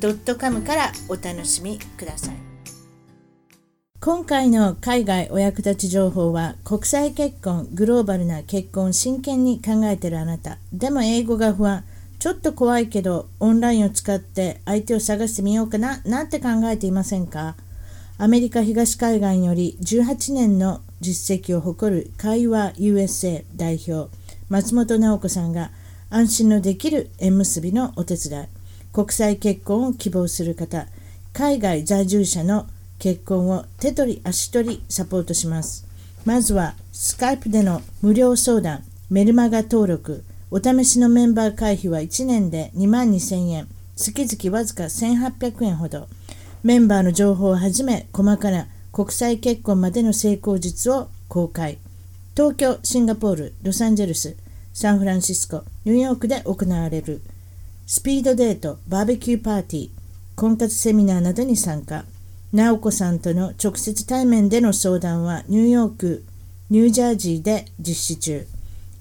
.com からお楽しみください。今回の海外お役立ち情報は国際結婚グローバルな結婚真剣に考えているあなた。でも英語が不安。ちょっと怖いけどオンラインを使って相手を探してみようかななんて考えていませんか？アメリカ東海岸より18年の実績を誇る会話 USA 代表松本直子さんが安心のできる縁結びのお手伝い。国際結婚を希望する方海外在住者の結婚を手取り足取りサポートします。まずはスカイプでの無料相談、メルマガ登録、お試しのメンバー会費は1年で2万2000円、月々わずか1800円ほど。メンバーの情報をはじめ細かな国際結婚までの成功術を公開。東京、シンガポール、ロサンゼルス、サンフランシスコ、ニューヨークで行われるスピードデート、バーベキューパーティー、婚活セミナーなどに参加。直子さんとの直接対面での相談はニューヨーク、ニュージャージーで実施中。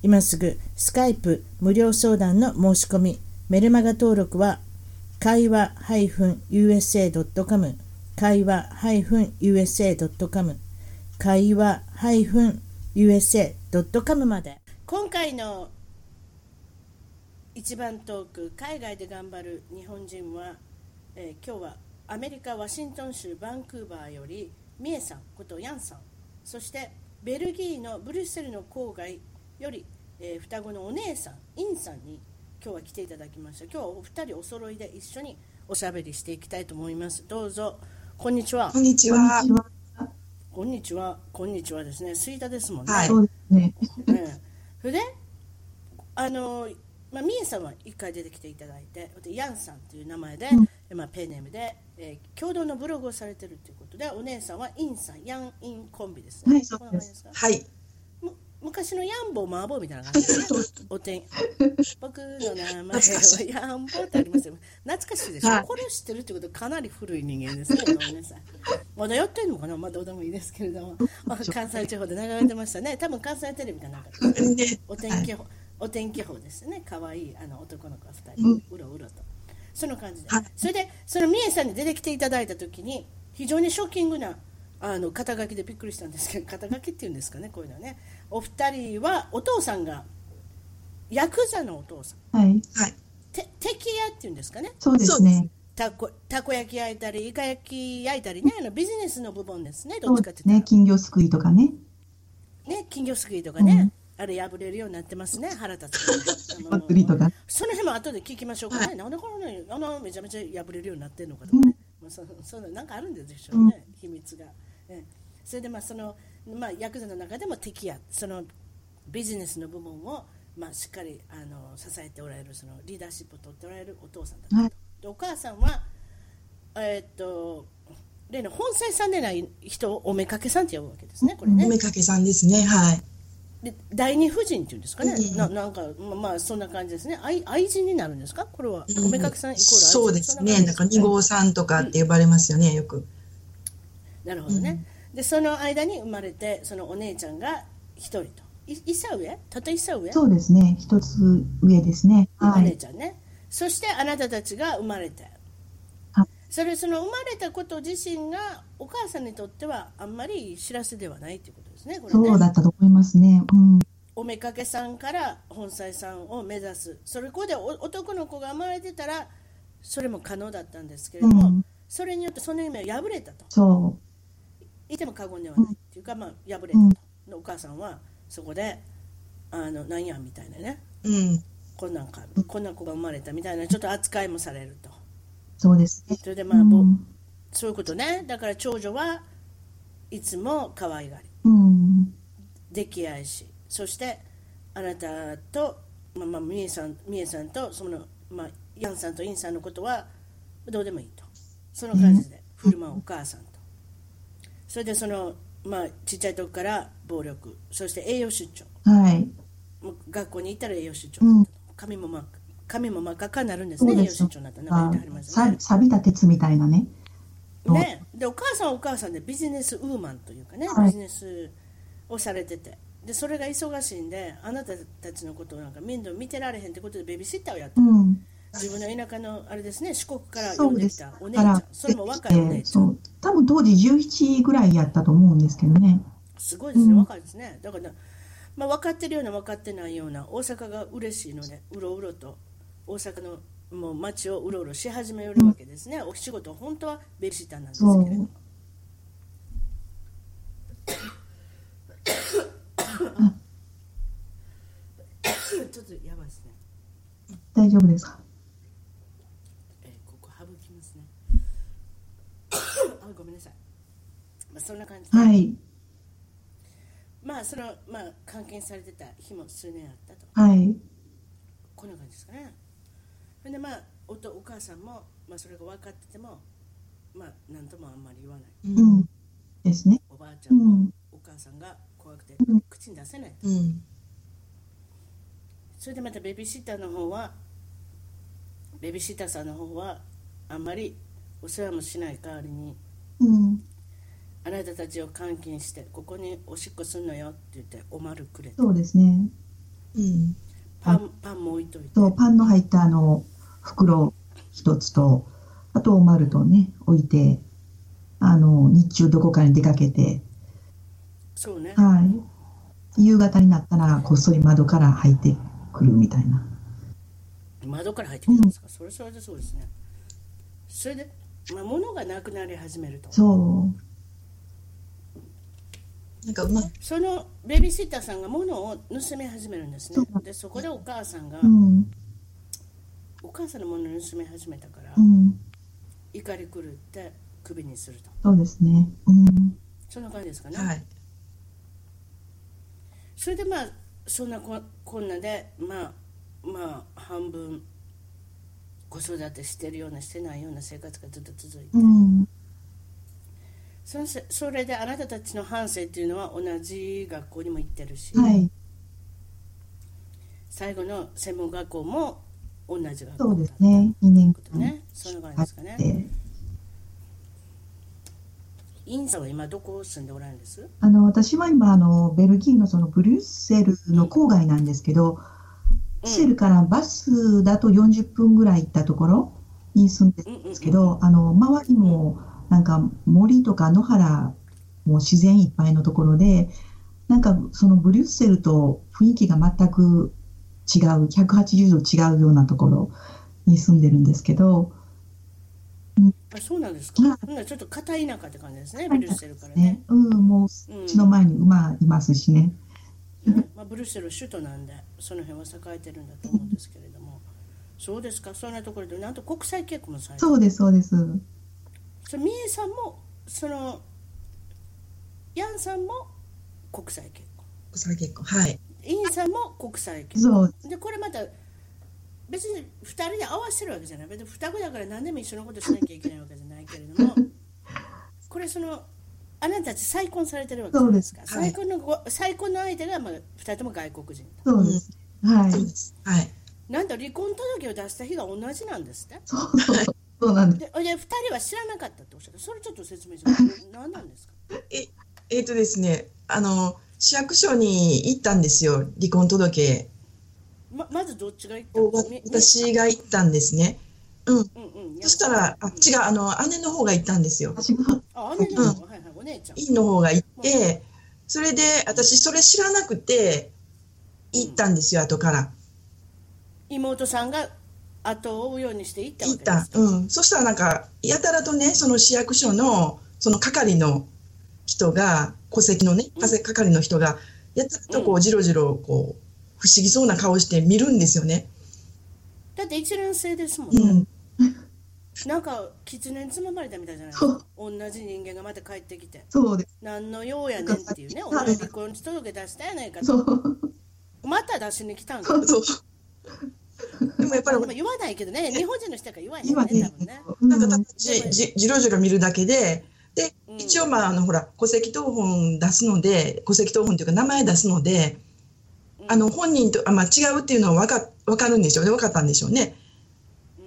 今すぐスカイプ無料相談の申し込み、メルマガ登録は会話 -usa.com 会話 -usa.com 会話 -usa.com まで今回の一番トーク海外で頑張る日本人は、えー、今日はアメリカ・ワシントン州バンクーバーよりミエさんことヤンさんそしてベルギーのブリュッセルの郊外より、えー、双子のお姉さんインさんに今日は来ていただきました。今日はお二人お揃いで一緒におしゃべりしていきたいと思います。どうぞ。こんにちは。こんにちは。こんにちは。こんにちは。ですね吹田ですもんね、はい、そうですね、それであのまあ、ミエさんは1回出てきていただいてヤンさんという名前で、うん、まあ、ペンネームで、えー、共同のブログをされてるということでお姉さんはインさんヤンインコンビですね。はい、そうです。はい。昔のヤンボーマーボーみたいな感じ。で、ね、おてん 僕の名前はヤンボーってありますよ。懐かしいでしょ、はい、これを知ってるってことはかなり古い人間ですねごめんなさいまだやってんのかな？まあどうでもいいですけれども、まあ、関西地方で流れてましたね。多分関西テレビかなんかで、お天気、はいお天気法ですね。可愛いあの男の子2人、うろうろと。その感じで、それでその三重さんに出てきていただいた時に非常にショッキングなあの肩書きでびっくりしたんですけど 肩書きっていうんですかねこういうのね。お二人はお父さんがヤクザのお父さん、はい。はい、て敵屋っていうんですかね。そうですね。たこたこ焼き焼いたりイカ焼き焼いたりねあのビジネスの部分ですね。どっちかっていうとね。金魚すくいとかね。ね金魚すくいとかね、うんあれ破れるようになってますね、腹立つ。その辺も後で聞きましょうかね、はい、なんでこのね、あのめちゃめちゃ破れるようになってるのかとかね、まあ、そ そのなんかあるんでしょうね、うん、秘密が。ね、それでまあその、まあ、ヤクザの中でも敵や、そのビジネスの部分を、まあ、しっかりあの支えておられるそのリーダーシップを取っておられるお父さんだった。と、はい、でお母さんは、えー、っと例の本妻さんでない人をおめかけさんって呼ぶわけですね、これね。おめかけさんですね、はい。で第二夫人っていうんですかね、うん、ななんか、まあ、まあそんな感じですね。愛愛人になるんですか？これは、うん、めさんイコールそうですね。なんか二号さんとかって呼ばれますよね、よく。なるほどね、でその間に生まれてそのお姉ちゃんが一人と。一歳上？たった一歳上？そうですね。一つ上ですね、はい、お姉ちゃんね。そしてあなたたちが生まれてそれその生まれたこと自身がお母さんにとってはあんまり知らせではないということですね。これね。そうだったと思いますね。うん、おめかけさんから本妻さんを目指す。それこで男の子が生まれてたらそれも可能だったんですけれども、うん、それによってその夢は破れたと。そう。いても過言ではないっていうか、まあ、破れたと、うん、お母さんはそこであのなんやみたいなね、うん、こんなんかこんな子が生まれたみたいなちょっと扱いもされると。そうですね。それでまあ、うん、そういうことね。だから長女はいつも可愛がり。うん、溺愛し、そしてあなたと、まあ、まあ、みえさん、みえさんと、その、まあ、ヤンさんとインさんのことはどうでもいいと。その感じで。振る舞うお母さんと。それでそのまあちっちゃい時から暴力。そして栄養失調はい。もう学校に行ったら栄養失調だったと、髪もまあ髪も真っ赤っかになるんですね栄養失調になったらなんか言ってはりますよさね錆びた鉄みたいなね。ね、でお母さんはお母さんでビジネスウーマンというかね、はい。ビジネスをされてて。でそれが忙しいんであなたたちのことをなんか面倒見てられへんってことでベビーシッターをやってる、うん。自分の田舎のあれですね四国から呼んできただお姉ちゃん。それも若いお姉ちゃん。そう。多分当時17ぐらいやったと思うんですけどね。すごいですね、うん。若いですね。だから、まあ、分かってるような分かってないような大阪が嬉しいのでうろうろと大阪のもう街をうろうろし始めるわけですね、お仕事本当はベビーシッターなんですけれども。ちょっとやばいですね。大丈夫ですか？えーここ省きますね。あごめんなさい、まあ、そんな感じで、はい。まあそのまあ監禁されてた日も数年あったと。はい。こんな感じですかねほんでまあおとお母さんも、まあ、それが分かっててもまあ何ともあんまり言わないうん。ですね。おばあちゃうんも、ん。お母さんが怖くてうん口に出せないうん。それでまたベビーシッターの方はベビーシッターさんの方はあんまりお世話もしない代わりにうん。あなたたちを監禁してここにおしっこすんのよって言っておまるくれてそうですね。うん。パンパンも置いといてと、パンの入ったあの、袋一つと、あとおまるとね、置いて、あの、日中どこかに出かけて、そうねはい。夕方になったら、こっそり窓から入ってくるみたいな。窓から入ってきたんですか、それそれでそうですねそれで、まあ、物がなくなり始めるとそなんか、まあ、そのベビーシッターさんが物を盗み始めるんですねでそこでお母さんが、う。うん。お母さんのものを盗み始めたから、うん。怒り狂ってクビにするとそうですね。うん。そんな感じですかね、はい。それでまあそんなここんなでまあまあ半分子育てしてるようなしてないような生活がずっと続いて、うん。そそれであなたたちの半生っていうのは同じ学校にも行ってるし、はい。最後の専門学校も同じ学校。そうですね。2年間。ね。そんな感じですかね、でインさんは今どこ住んでおられるんです？あの、私は今、あの、ベルギーのそのブリュッセルの郊外なんですけど、ブリュッセルからバスだと40分ぐらい行ったところに住んでるんですけど、あの、周りもなんか森とか野原、もう自然いっぱいのところで、なんかそのブリュッセルと雰囲気が全く違う、180度違うようなところに住んでるんですけど、あそうなんですか、はいほんならちょっと片田舎って感じですねブリュッセルからねね、うん、もううの前に馬いますしね。ねまあ、ブリュッセル首都なんでその辺は栄えてるんだと思うんですけれどもそうですかそんなところでなんと国際結婚もされてそうです、そうです。そのみえさんもそのヤンさんも国際結婚国際結婚。はい。インさんも国際結婚そう、でこれまた別に2人で合わせてるわけじゃない。別に双子だから何でも一緒のことしなきゃいけないわけじゃないけれども これそのあなたたち再婚されてるわけじゃないですか。再婚のご再婚の相手がまあ2人とも外国人そうです。はい。はい。なんと離婚届を出した日が同じなんですって？そうそう。そう。そうなんです。でで2人は知らなかったっておっしゃった。それちょっと説明して 何なんですか？え、えっ、とですね、あの、市役所に行ったんですよ。離婚届ままずどっちが言った私が行ったんですね。うん。うんうんそしたら、あ、違う、あの、姉の方が行ったんですよ。姉の方が、はいはいお姉ちゃん院の方が行って、それで、私、それ知らなくて、行ったんですよ、後から。妹さんが後を追うようにして行ったわ行ったけです。か？うん。そしたらなんか、やたらとね、その市役所の、その係の人が、戸籍のね、うん係の人が、やたらとこうう、じろじろ、こう、不思議そうな顔して見るんですよね。だって一卵性ですもんうね、ん。なんか狐につままれたみたいじゃない？ですか同じ人間がまた帰ってきてそうです。何の用やねんっていうねそう俺離婚届出したやないかと。また出しに来たんかそう。でもやっぱり言わないけどね、日本人の人が言わないね、ね多分ね。、うんなんかじじろじろ見るだけで、でうん。一応まああのほら戸籍謄本出すので戸籍謄本というか名前出すので、あの本人とあ、まあ、違うっていうのは分か分かるんでしょうね。分かったんでしょうね。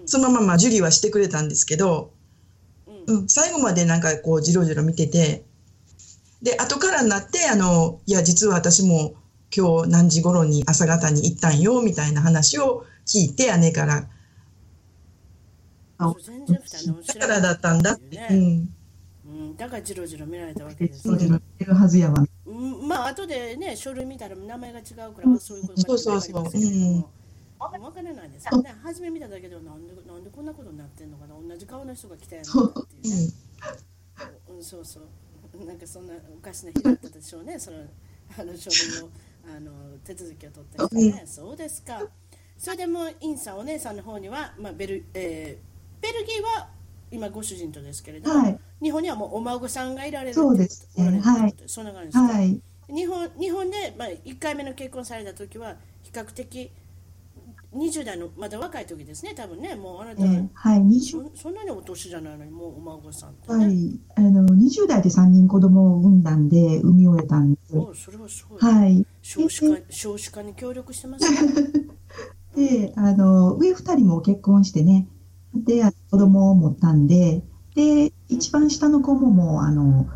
うん。そのまままあ受理はしてくれたんですけど、うん。うん、最後までなんかこうじろじろ見ててで後からになってあのいや実は私も今日何時頃に朝方に行ったんよみたいな話を聞いて姉から。だからだったんだって、うん、だからじろじろ見られたわけですそうじろ見るはずやわ。うん。まあ後でね書類見たら名前が違うから、あそういうことかそうそうそうわかりますけれども分からないですよね。初め見ただけではなんでなんでこんなことになってんのかな。同じ顔の人が来たやっていうね。うん、そうそう。なんかそんなおかしな日だったでしょうね。そのあの書類のあの手続きを取った人ね、そうですか。それでもうインさんお姉さんの方には、まあベルえーベルギーは今ご主人とですけれども、はい。日本にはもうお孫さんがいられるそうですね。おられるとい。そんな感じですか、はい。日本日本で、まあ、1回目の結婚された時は比較的20代のまだ若い時ですね多分ね。もうあなた、えーはい、20そそんなにお年じゃないのにもうお孫さんって。はね、い、あの20代で3人子供を産んだんで、産み終えたんで、おそれはすごい、はい。少子化少子化に協力してますね。で、あの、上2人も結婚してね、で、あ子供を持ったんで、で、一番下の子ももう、あの、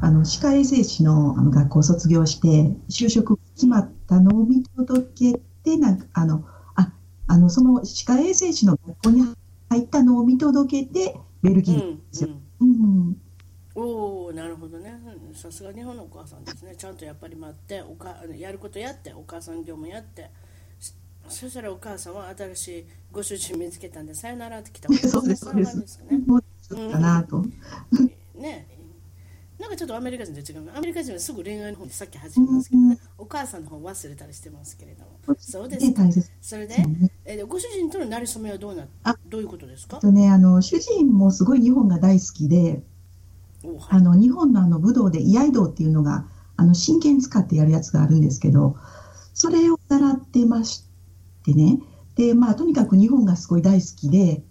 あの、歯科衛生士のあの学校を卒業して、就職決まったのを見届けて、なんか、あの、あ、あの、その歯科衛生士の学校に入ったのを見届けて、ベルギーうんですよ。うんうん。おおなるほどねうんさすが日本のお母さんですねちゃんとやっぱり待っておかやることやってお母さん業務やってそそしたらお母さんは新しいご主人見つけたんでさよならって来たわけ そうです、そうです。ね。もうちょっとかなと。ね。なんかちょっとアメリカ人と違う。アメリカ人はすぐ恋愛の方にさっき始めますけどね、お母さんの方忘れたりしてますけれども。そうですかそれで？えご主人との馴れ初めはどうなあどういうことですか？とね、あの、主人もすごい日本が大好きで、あの、日本のあの武道で居合道っていうのが、あの、真剣使ってやるやつがあるんですけど、それを習ってましてね。で、まあ、とにかく日本がすごい大好きで、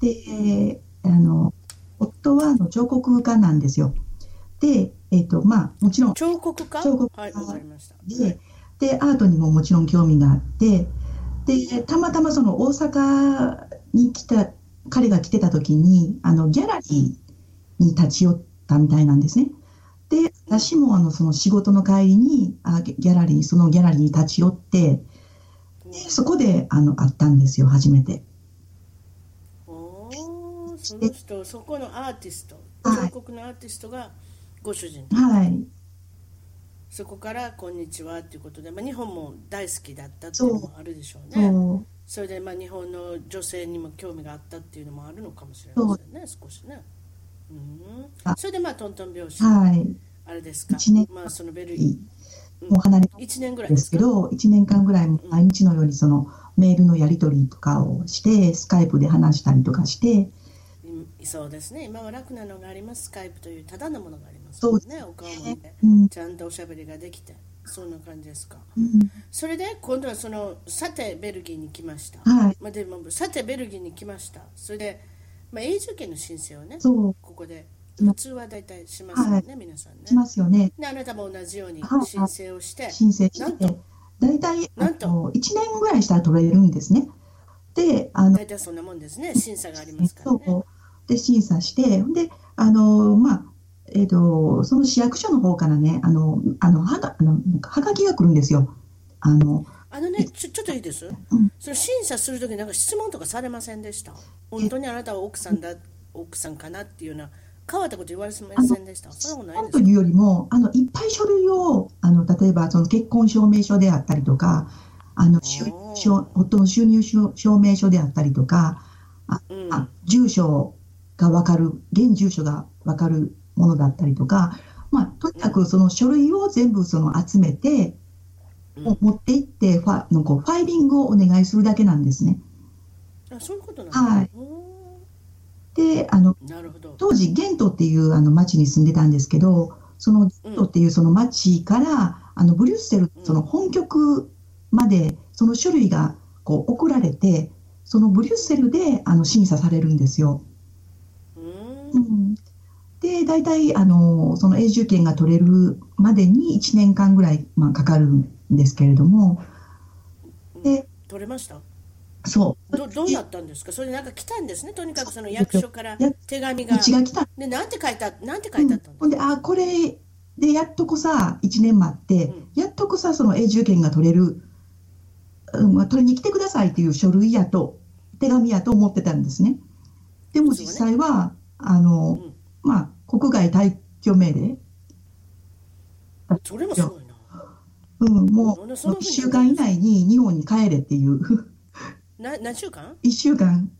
で、あの、夫はあの彫刻家なんですよ。で、えっ、と、まあ、もちろん、彫刻家？彫刻家はいわかりましたで、で、アートにももちろん興味があって、で、たまたまその大阪に来た、彼が来てた時に、あの、ギャラリーに立ち寄ったみたいなんですね。で、私もあの、その仕事の帰りに、あギャラリー、そのギャラリーに立ち寄って、でそこで、あの、会ったんですよ、初めて。その人そこのアーティストはい。彫刻のアーティストがご主人。はい。そこから「こんにちは」ということで、まあ、日本も大好きだったっていうのもあるでしょうね。そう。それでまあ日本の女性にも興味があったっていうのもあるのかもしれませんね少しね。うん。あ。それでまあトントン拍子。はい。あれですか。まあそのベルギもう離れー1年ぐらいでですけど、1年間ぐらい毎日のようにそのメールのやり取りとかをして、スカイプで話したりとかして、うんそうですね。今は楽なのがあります。スカイプというただのものがありますそうね。お顔も見てうん。ちゃんとおしゃべりができてそんな感じですか。うん。それで今度はそのさてベルギーに来ました、はい、まあ、でもさてベルギーに来ました。それで、まあ、永住権の申請をねそう。ここでうん普通は大体しますよね、皆さんね。しますよね。であなたも同じようにはい申請をして。申請して、大体あなんと？の1年ぐらいしたら取れるんですね。で、あの、大体そんなもんですね。審査がありますからね。で、審査して、で、あの、まあ、えっ、と、その市役所の方からね、あの、あの、はが、あの、はがきが来るんですよ。あの、あのねちょちょっといいです、うん。その審査するときなんか質問とかされませんでした？本当にあなたは奥さんだ奥さんかなっていうような変わったこと言われませんでした？そんなことないというよりも、あの、いっぱい書類を、あの、例えば、その結婚証明書であったりとか、あの、収おー証夫の収入証証明書であったりとか、うん。あ住所がわかる、現住所がわかるものだったりとか、まあ、とにかくその書類を全部その集めて、うん。持って行ってファのこうファイリングをお願いするだけなんですね。あそういうことなんはい。おで、あの、当時ゲントっていうあの町に住んでたんですけど、そのゲントっていうその町から、あのブリュッセルその本局までその書類がこう送られて、そのブリュッセルであの審査されるんですよ。ううん。ん、で、大体あのその永住権が取れるまでに1年間ぐらい、まあ、かかるんですけれども、で取れました？そう。どどうなったんですか？それでなんか来たんですね？とにかくその役所からや手紙が。うちが来た。でなんて書いたなんて書いてあったんですほんで、あ、これでやっとこさ、1年待って、うん。やっとこさ、その永住権が取れる、うんまあ、取りに来てくださいっていう書類やと、手紙やと思ってたんですね。でも実際は、あの、うん。まあ、国外退去命令、それもすごいな。うん、もうなんでそんな風1に週間以内に日本に帰れっていう、な何週間？1週間。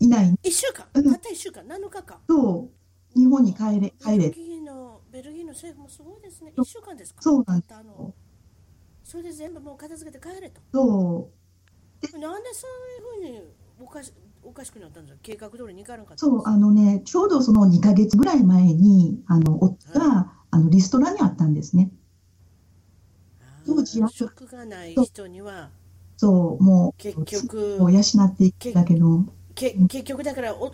以内に ?1 週間？うん。たった1週間？7日間と日本に帰れ、帰れ。ベルギーのベルギーの政府もすごいですね。1週間ですか？そうなんたったあのそれで全部もう片付けて帰れと。そう、なんでそういうふうにおかしおかしくなったんですか？計画通りに行かなかったそう、かあのね、ちょうどその2ヶ月ぐらい前に、あの、夫が、あの、リストラにあったんですね。あ当時は。ー職がない人にはそう、も結う、局を養っていくんだけど、け結局だからお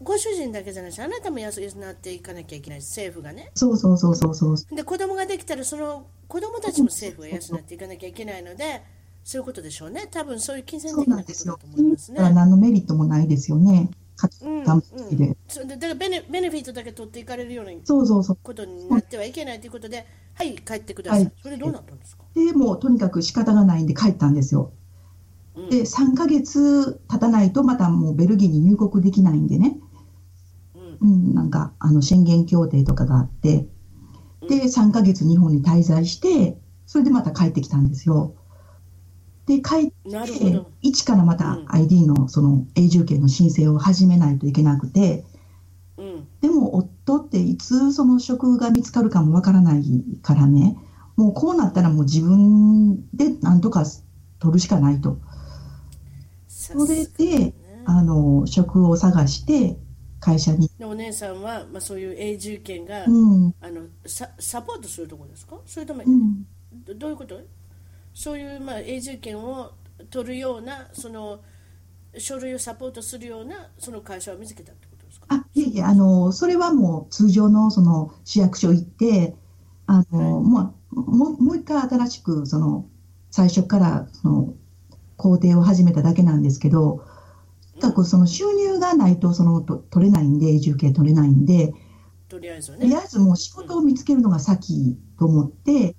ご主人だけじゃないしあなたも養っていかなきゃいけない政府がねそうそうそうそうそう。で子供ができたらその子供たちも政府が養っていかなきゃいけないのでそういうことでしょうね多分そういう金銭的なことだと。思いますね。何のメリットもないですよね。価値うんうでだからベネベネフィットだけ取っていかれるようなそうそうそう。ことになってはいけないということで、はい、帰ってください。はいそれどうなったんですか、で、もうとにかく仕方がないんで帰ったんですよ。うんで、3ヶ月経たないとまたもうベルギーに入国できないんでね。うんうん、なんか、あの、宣言協定とかがあって、で、3ヶ月日本に滞在して、それでまた帰ってきたんですよ。で、帰って。一からまたうん。ID のその永住権の申請を始めないといけなくて、うん。でも夫っていつその職が見つかるかもわからないからね、もうこうなったらもう自分で何とか取るしかないと。そそれで、あの、職を探して会社に、お姉さんは、まあ、そういう永住権が、うん、あのササポートするところですか？それとも、うん、どどういうこと？そういう、まあ、永住権を取るようなその書類をサポートするようなその会社を見つけたってことですか？あ、いえいえ、あの、それはもう通常のその市役所行って、あの、まあ、もう、もう一回新しく、その、最初から、その、工程を始めただけなんですけど、とにかくその収入がないと、その、と取れないんで、永住権取れないんで、とりあえずはとりね。あえずもう仕事を見つけるのが先と思って、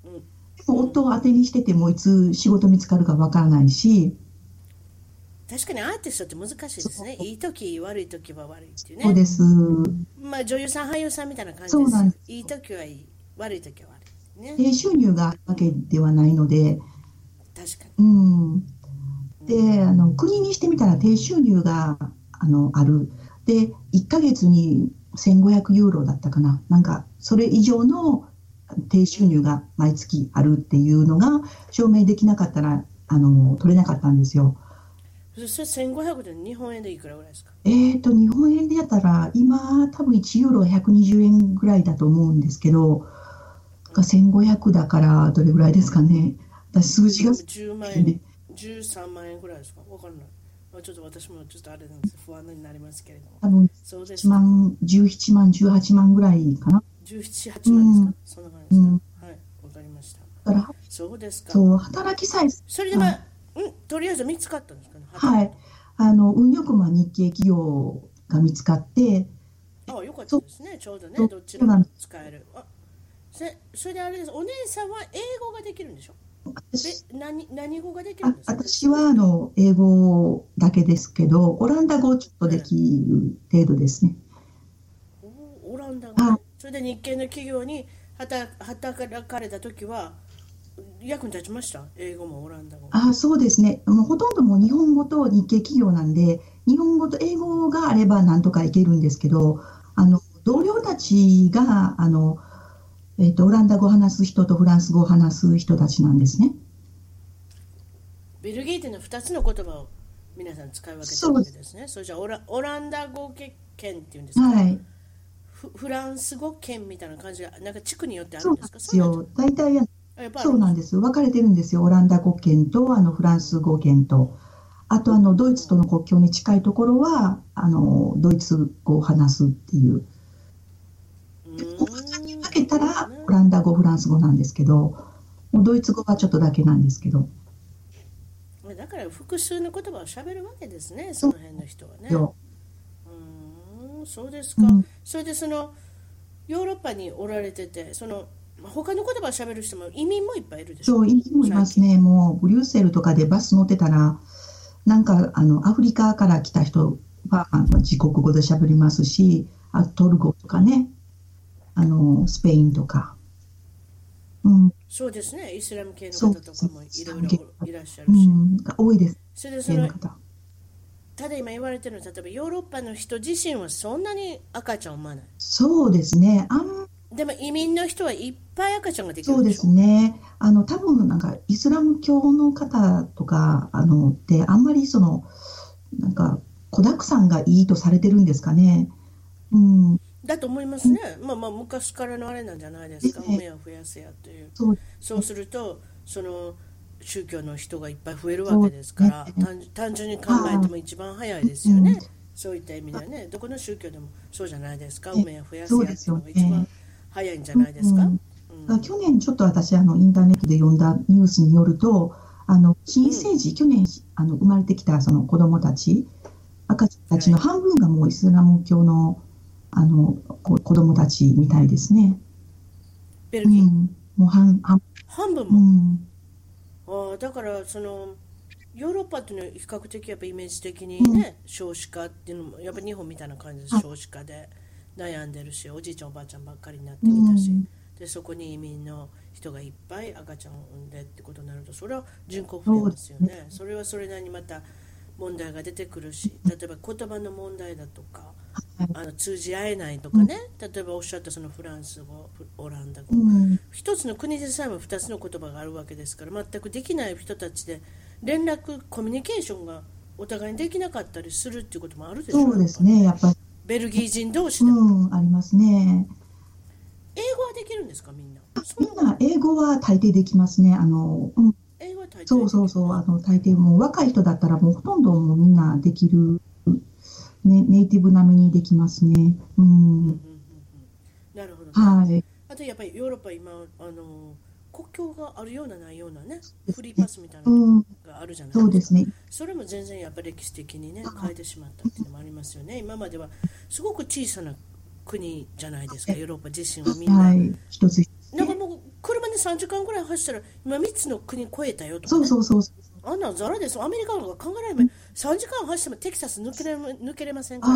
夫を当てにしててもいつ仕事見つかるかわからないし、確かにアーティストって難しいですね。いい時悪い時は悪いっていうね。そうです。まあ女優さん俳優さんみたいな感じそうなんでですいい時はいい悪い時は悪いね。低収入があるわけではないので、確かうん。で、あの、国にしてみたら低収入が、あの、ある。で、1ヶ月に1500ユーロだったかな。なんか、それ以上の低収入が毎月あるっていうのが証明できなかったら、あの、取れなかったんですよ。に。そそれ1500で日本円でいくらぐらいですか？えーと、日本円でやったら、今、多分1ユーロが120円ぐらいだと思うんですけど、が1500だから、どれぐらいですかね。私、数字が ?10 万円、13万円ぐらいですか？わからない。まあ、ちょっと私もちょっとあれなんです不安になりますけれども。多分1そうですか。万、17万、18万ぐらいかな。17、8万ですか、そんな感じですか、うんはい、わかりました。だから、そうですか。そう、働きさえ、それでまあ、うん、とりあえず見つかったんですかね？はい。あの、運よくまあ日系企業が見つかって、ああ、よかったですね。ちょうどね、どっちでも使える。あ、それそれであれです。お姉さんは英語ができるんでしょ？私で、何、何語ができるあんですか？私はあの英語だけですけど、オランダ語ちょっとできる程度ですね。おオランダ語、それで日系の企業に働働かれた時は役に立ちました？英語もオランダ語あそうですね。もうほとんどもう日本語と日系企業なんで、日本語と英語があればなんとかいけるんですけど、あの、同僚たちが、あの、えっと、オランダ語を話す人とフランス語を話す人たちなんですね。ベルギーっていうのは2つの言葉を皆さん使い分けてるわけですねそれじゃあオラオランダ語圏っていうんですか、はい。フフランス語圏みたいな感じがなんか地区によってあるそうんなんですかですよ。大体、あやそうなんです。分かれてるんですよ。オランダ語圏と、あの、フランス語圏と、あとあのドイツとの国境に近いところはあのドイツ語を話すっていう。かけたらオランダ語、フランス語なんですけど、もうドイツ語はちょっとだけなんですけど。だから複数の言葉を喋るわけですね、その辺の人はね。うん、そうですか。うん、それでそのヨーロッパにおられてて、その他の言葉を喋る人も移民もいっぱいいるでしょ？そう、移民もいますね。もうブリュッセルとかでバス乗ってたら、なんかあのアフリカから来た人は自国語で喋りますし、あトルコとかね、あのスペインとか。うん、そうですね、イスラム系の方とかもいろいろいらっしゃるし。うん、多いです。それでそのただ今言われてるのは、例えばヨーロッパの人自身はそんなに赤ちゃんを産まない。そうですね。あんでも移民の人はいっぱい赤ちゃんができるそうですね。あの多分なんかイスラム教の方とかあのってあんまりそのなんか子だくさんがいいとされてるんですかね。うん。だと思いますね、まあまあ昔からのあれなんじゃないですか、目を増やせやというそうそうするとその宗教の人がいっぱい増えるわけですから、ね、単純に考えても一番早いですよね、うん、そういった意味ではね。どこの宗教でもそうじゃないですか、梅を増やせやっていうのが一番早いんじゃないですか？うん、去年ちょっと私あのインターネットで読んだニュースによるとあの新生児、去年あの生まれてきたその子どもたち赤ちゃんたちの半分がもうイスラム教のあの子供たちみたいですね。ベルギー、うん、もう半半半分も、うん、あだからそのヨーロッパっていうのは比較的やっぱイメージ的にね、うん、少子化っていうのもやっぱ日本みたいな感じで少子化で悩んでるしおじいちゃんおばあちゃんばっかりになってきたし、でそこに移民の人がいっぱい赤ちゃんを産んでってことになるとそれは人口増えますよね。それはそれなりにまた問題が出てくるし例えば言葉の問題だとかあの通じ合えないとかね、例えばおっしゃったそのフランス語オランダ語、うん、一つの国でさえも2つの言葉があるわけですから全くできない人たちで連絡コミュニケーションがお互いにできなかったりするっていうこともあるでしょそうですねやっぱり。ベルギー人同士でも、うん、ありますね。英語はできるんですかみんな？みんな英語は大抵できますね。あの、うん、英語は大抵そうそうそう。あの大抵もう若い人だったらもうほとんどもうみんなできるね、ネイティブ並みにできますね。うん。なるほど、はい。あとやっぱりヨーロッパ今あの国境があるようなないようなねフリーパスみたいなのがあるじゃないですか、うん、そうですね。それも全然やっぱり歴史的にね変えてしまったっていうのもありますよね。今まではすごく小さな国じゃないですかヨーロッパ自身はみんな。はい。一つ。なんかもう車で3時間ぐらい走ったら今3つの国越えたよとか、ね、そうそうそうあんなザラです。アメリカの方が考えられない。3時間走ってもテキサス抜けれ抜けれませんか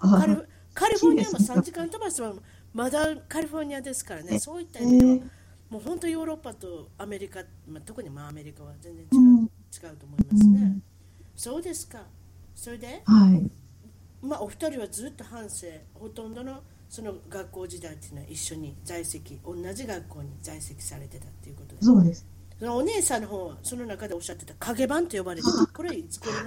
ら、カリカリフォルニアも 3時間飛ばしてもまだカリフォルニアですからね、そういった意味では、もう本当ヨーロッパとアメリカ、まあ、特にまあアメリカは全然違う,、違うと思いますね。そうですか。それで、はい、まあお二人はずっと反省、ほとんどのその学校時代っていうのは一緒に在籍、同じ学校に在籍されてたっていうことです。そうです。そのお姉さんの方はその中でおっしゃってた影板と呼ばれてた。これ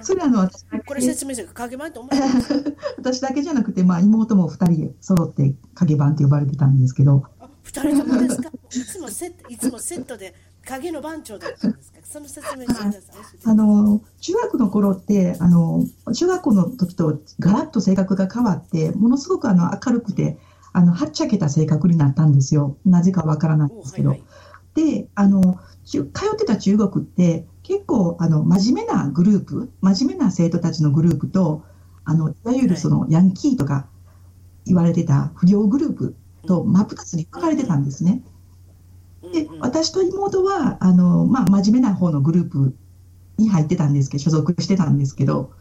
それあの私これ説明する影板と思い 私だけじゃなくて、まあ、妹も2人揃って影板って呼ばれてたんですけど。2人ともですか？いつもセットいつもセットで影の番長だったんですか？その説明してください。あの中学の頃ってあの中学校の時とガラッと性格が変わってものすごくあの明るくてあのはっちゃけた性格になったんですよ。なぜかわからないんですけど。はいはい、であの通ってた中国って結構あの真面目なグループ真面目な生徒たちのグループとあのいわゆるそのヤンキーとか言われてた不良グループと真っ二つに分かれてたんですね。で私と妹はあの、まあ、真面目な方のグループに入ってたんですけど所属してたんですけど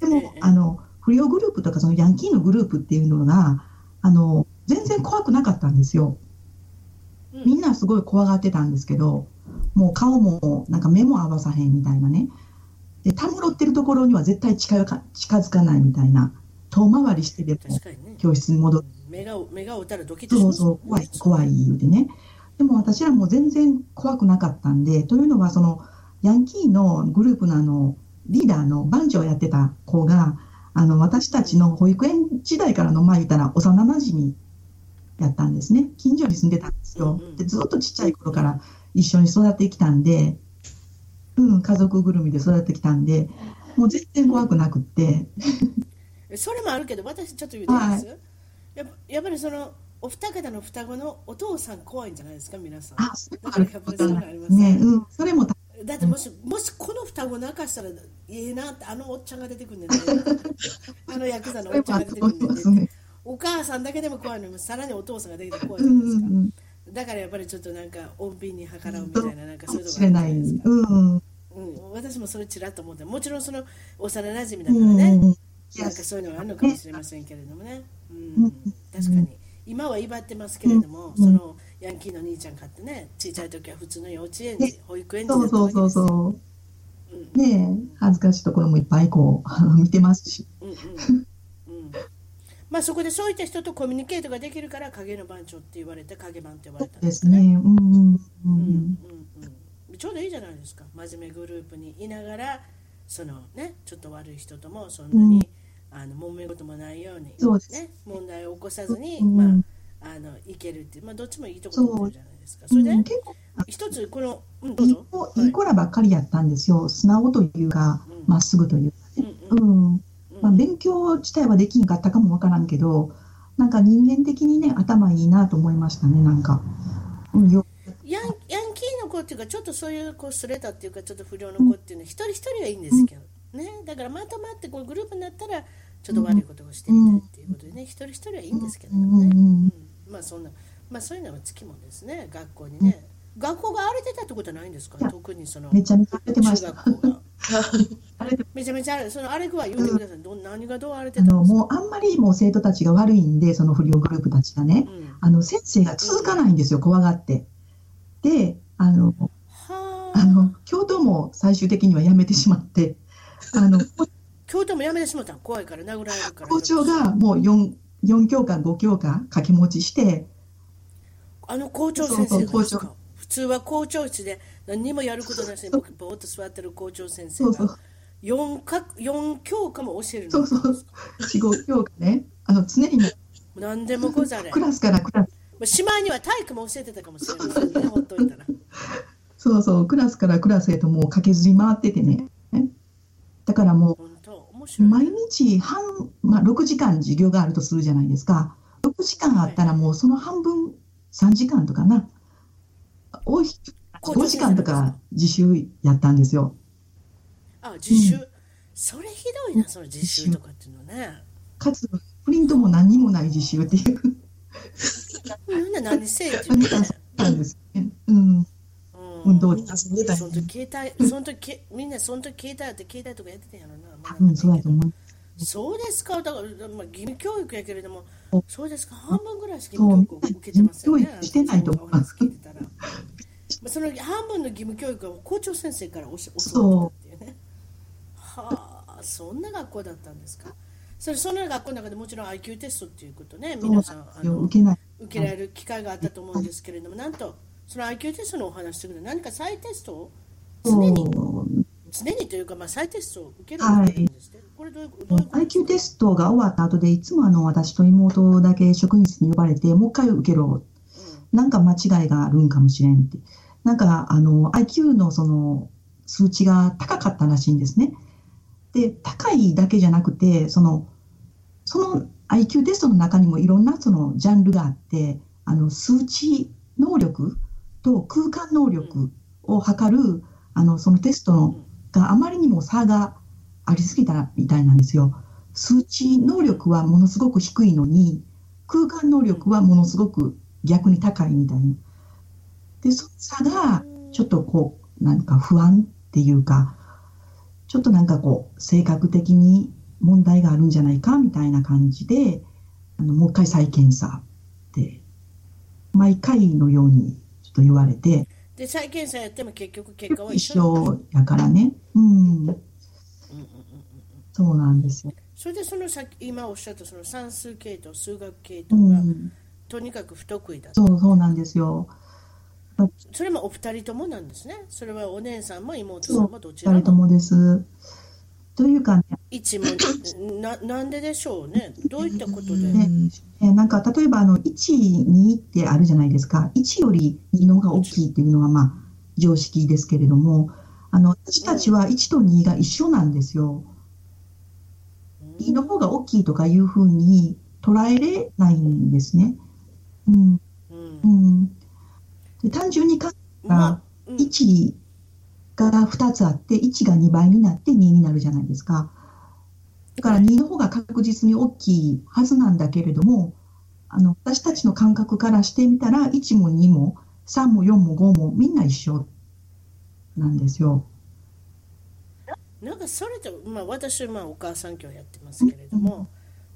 でもあの不良グループとかそのヤンキーのグループっていうのがあの全然怖くなかったんですよ。みんなすごい怖がってたんですけどもう顔もなんか目も合わさへんみたいなね。で、たむろってるところには絶対近か近づかないみたいな。遠回りしてでも教室に戻る。目が目がたらドキッとそうそう、怖い、怖い言うてね。でも私らも全然怖くなかったんで、というのはそのヤンキーのグループのあのリーダーの番長をやってた子が、あの私たちの保育園時代からのまあ言ったら幼なじみやったんですね。近所に住んでたんですよ。でずっとちっちゃい頃から一緒に育ってきたんで、うん、家族ぐるみで育ってきたんで、もう全然怖くなくって。それもあるけど私ちょっと言うていいです、やっぱやっぱりそのお二方の双子のお父さん怖いんじゃないですか？皆さん。あ、それもあるね。ね。うん、それもただってもしもしこの双子泣かしたらいいなってあのおっちゃんが出てくるんでね。あのヤクザのおっちゃんが出てくるんでそうですね。お母さんだけでも怖い。のにさらにお父さんが出てきて怖いうんじゃないですか、うんだからやっぱりちょっとなんか穏便に計らうみたいななんかかそういうとこあるじゃもしれない。ないですか、うん。うん、私もそれちらっと思ってもちろんその幼馴染だうんからね、うん。なんかそういうのがあるのかもしれませんけれどもね、うん。うん。確かに。今は威張ってますけれども、うん。そのヤンキーの兄ちゃん買ってね小さい時は普通の幼稚園児、ね。保育園児だそうったわけそうそうですよそう。ねえ、恥ずかしいところもいっぱいこう、見てますし。うんうんうんまあそこでそういった人とコミュニケートができるから影の番長って言われて影番って呼ばそうれたんですかね。ですね。うんうんううんうんちょうどいいじゃないですか真面目グループにいながらそのねちょっと悪い人ともそんなに、うんあの揉め事もないようにそうですね、問題を起こさずに、うんまあ、あのいけるっていう、まあ、どっちもいいところ持ってるじゃないですか。それで、一つこの、うん、どういいぞ。子いい子らばっかりやったんですよ。素直というか、うんまっすぐというかうんうんうん。まあ、勉強自体はできんかったかもわからんけど、なんか人間的にね、頭いいなと思いましたね、なんか。うん、よヤンヤンキーの子っていうかちょっとそういうこうスレタっていうかちょっと不良の子っていうのは一人一人はいいんですけど、ね。だからまとまってこうグループになったらちょっと悪いことをしてみたいっていうことでね一人一人はいいんですけれどもね、うん。まあそんなまあそういうのはつきもんですね学校にね、学校が荒れてたってことはないんですか？特にそのめちゃめちゃ出てました。中学校があ れでめちゃめちゃ荒れその荒れ具合言ってください、どん何がどう荒れてあの、たんですか？もうあんまりもう生徒たちが悪いんで、その不良グループたちがね、うん。あの、先生が続かないんですよ、怖がって。で、あの、はあ。のあ、教頭も最終的には辞めてしまって、あの、京都もやめてしまったの？怖いから殴られるから。校長がもう4、4教科、5教科掛け持ちして、あの校長先生が校か普通は校長室で何にもやることなしにぼーっと座ってる校長先生が、4か四教科も教えるの。そうそう、4、5教科ね、あの、常に何でもござれ。クラスからクラス、まあしまいには体育も教えてたかもしれませんね。ほっといたら。そうそう、クラスからクラスへともう駆けずり回っててね。だからもう、毎日半、まあ、6時間授業があるとするじゃないですか。6時間あったらもうその半分3時間とかな。多い人5時間とか自習やったんですよ。あ自習、それひどいなその自習とかっていうのね。かつ、プリントも何にもない自習っていう。みんな何せえって言ってねなんで。すね。うん。うん。運動遊んでたその時携帯その時けみんなその時携帯あって携帯とかやってたんやろな、まあ多分そうやと思う。そうですか、だから、まあ、義務教育やけれどもお、そうですか、半分ぐらいしか義務教育を受けてませんね。教育してないと思います その半分の義務教育は校長先生から教わったっていうね。はあ、そんな学校だったんですか？それその学校の中でもちろん IQ テストっていうことね、皆さんあの受けない。受けられる機会があったと思うんですけれども、なんとその IQ テストのお話してくれ何か再テストを常に常にというか、まあ、再テストを受けるんですね。これどういうどういう IQ テストが終わった後で、いつもあの私と妹だけ職員室に呼ばれて、もう一回受けろ。なんか間違いがあるんかもしれんって。なんかあの IQ のその数値が高かったらしいんですね。で、高いだけじゃなくて、その、その IQ テストの中にもいろんなそのジャンルがあって、あの数値能力と空間能力を測る、あのそのテストのがあまりにも差がありすぎたみたいなんですよ。数値能力はものすごく低いのに、空間能力はものすごく逆に高いみたいな。で、その差がちょっとこう、なんか不安っていうか、ちょっとなんかこう、性格的に問題があるんじゃないかみたいな感じで、あのもう一回再検査って、毎回のようにちょっと言われて、で再検査やっても結局結果は一一緒やからね。うん。うんうんうんうんそうなんですよ。それでそのさ今おっしゃったその算数系統数学系う統がん。とにかく不得意だった、そう、そうなんですよ。それもお二人ともなんですねそれはお姉さんも妹さそんもどちらも二人ともです。というかね、一もななんででしょうねどういったことで、ねえなんか例えばあの1、2ってあるじゃないですか。1より2の方が大きいっていうのはまあ常識ですけれども、あの私たちは1と2が一緒なんですよ。2の方が大きいとかいうふうに捉えれないんですね。うん。うん単純に考えたら、まあうん1が2つあって、1が2倍になって2になるじゃないですか。だから2の方が確実に大きいはずなんだけれども、あの私たちの感覚からしてみたら、1も2も3も4も5もみんな一緒なんですよ。なんかそれと、まあ、私はまあお母さん教やってますけれども、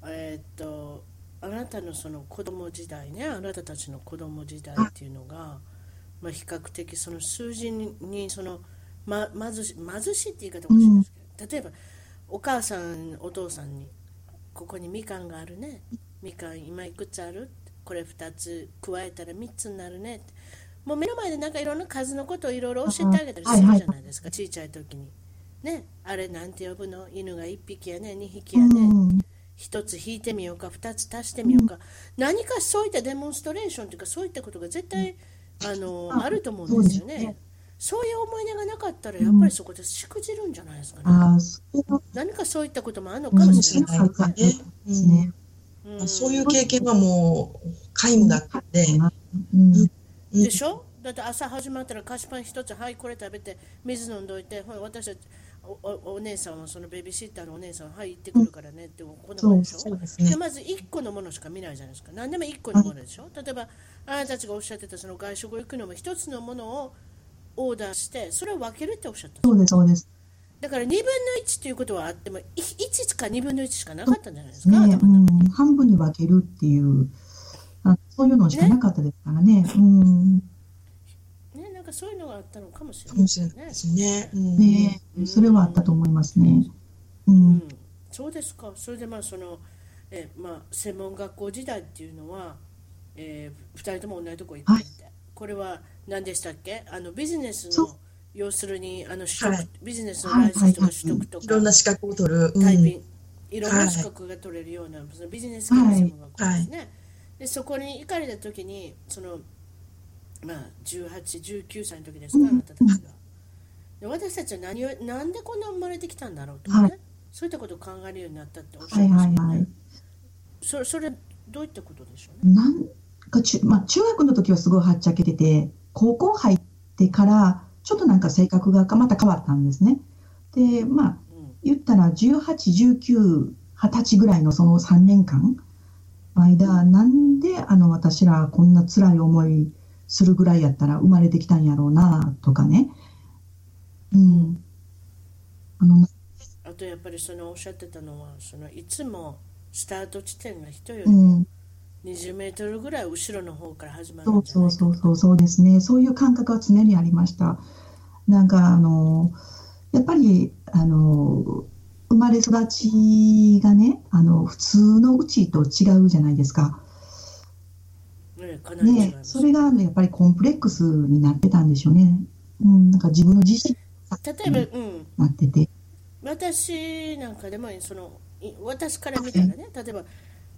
えーっとあなたのその子供時代ねあなたたちの子供時代っていうのが、まあ、比較的その数字ににその、ま、貧し貧しいって言い方おかしいんですけど、例えばお母さんお父さんに「ここにみかんがあるね。みかん今いくつある?」これ2つ加えたら3つになるね。ってもう目の前でなんかいろんな数のことをいろいろ教えてあげたりするじゃないですか、小さい時に。ね、あれなんて呼ぶの？犬が1匹やね。2匹やね、うん1つ引いてみようか2つ足してみようか、何かそういったデモンストレーションというかそういったことが絶対あのああると思うんですよね。そういう思い出がなかったらやっぱりそこでしくじるんじゃないですかね、う何かそういったこともあるのかかももしれない。ですね。うん。そういう経験はもう皆無だったんで、ん。でしょ？だって朝始まったら菓子パン一つはいこれ食べて水飲んどいてほら私たちおおお姉さんはそのベビーシッターのお姉さんははい行ってくるからねってこんなもんでしょ？ねで。まず1個のものしか見ないじゃないですか。何でも1個のものでしょ例えばあなたたちがおっしゃってたその外食行くのも1つのものをオーダーしてそれを分けるっておっしゃったそうです、そうです。だから2分の1ということはあってもい1か2分の1しかなかったんじゃないですか、ね、半分に分けるっていう、あそういうのしかなかったですからね。うん、ねなんかそういうのがあったのかもしれかないですね。うん。ねそれはあったと思いますね。う、うん。ん、そうですか、それでまあその、えまあ、専門学校時代っていうのは、えー、2人とも同じとこ行ってこれは何でしたっけ？あのビジネスその要するにあの取得、はい。ビジネスのライセンスとか取得とか、いろんな資格を取る。うん。タイピン。グいろんな資格が取れるような、そのビジネス系の専門学校ですね、でそこに行かれた時にその、まあ、1819歳の時ですか、あなたたちが。で私たちは何をなんでこんな生まれてきたんだろうとかね、はい。そういったことを考えるようになったっておっしゃはいいましたよね、はいはい。それそれどういったことでしょうね？なんか中、まあ、中学の時はすごいはっちゃけてて、高校入ってから、ちょっとなんか性格がまた変わったんですね。で、まあ、うん。言ったら18、19、20歳ぐらいのその3年間の間、なんであの私らこんな辛い思いするぐらいやったら生まれてきたんやろうなとかね。うん。あの、あとやっぱりそのおっしゃってたのはそのいつもスタート地点が人よりもうん。20メートルぐらい後ろの方から始まるそうそうそうそう、そうですね。そういう感覚は常にありました。なんか、あの、やっぱり、あの、生まれ育ちがね、あの、普通のうちと違うじゃないですか。ねかなね、それが、ね、やっぱりコンプレックスになってたんでしょうね。うん、なんか自分の自信例えば、うん、なってて。私なんかでもそのい私から見たらね例えば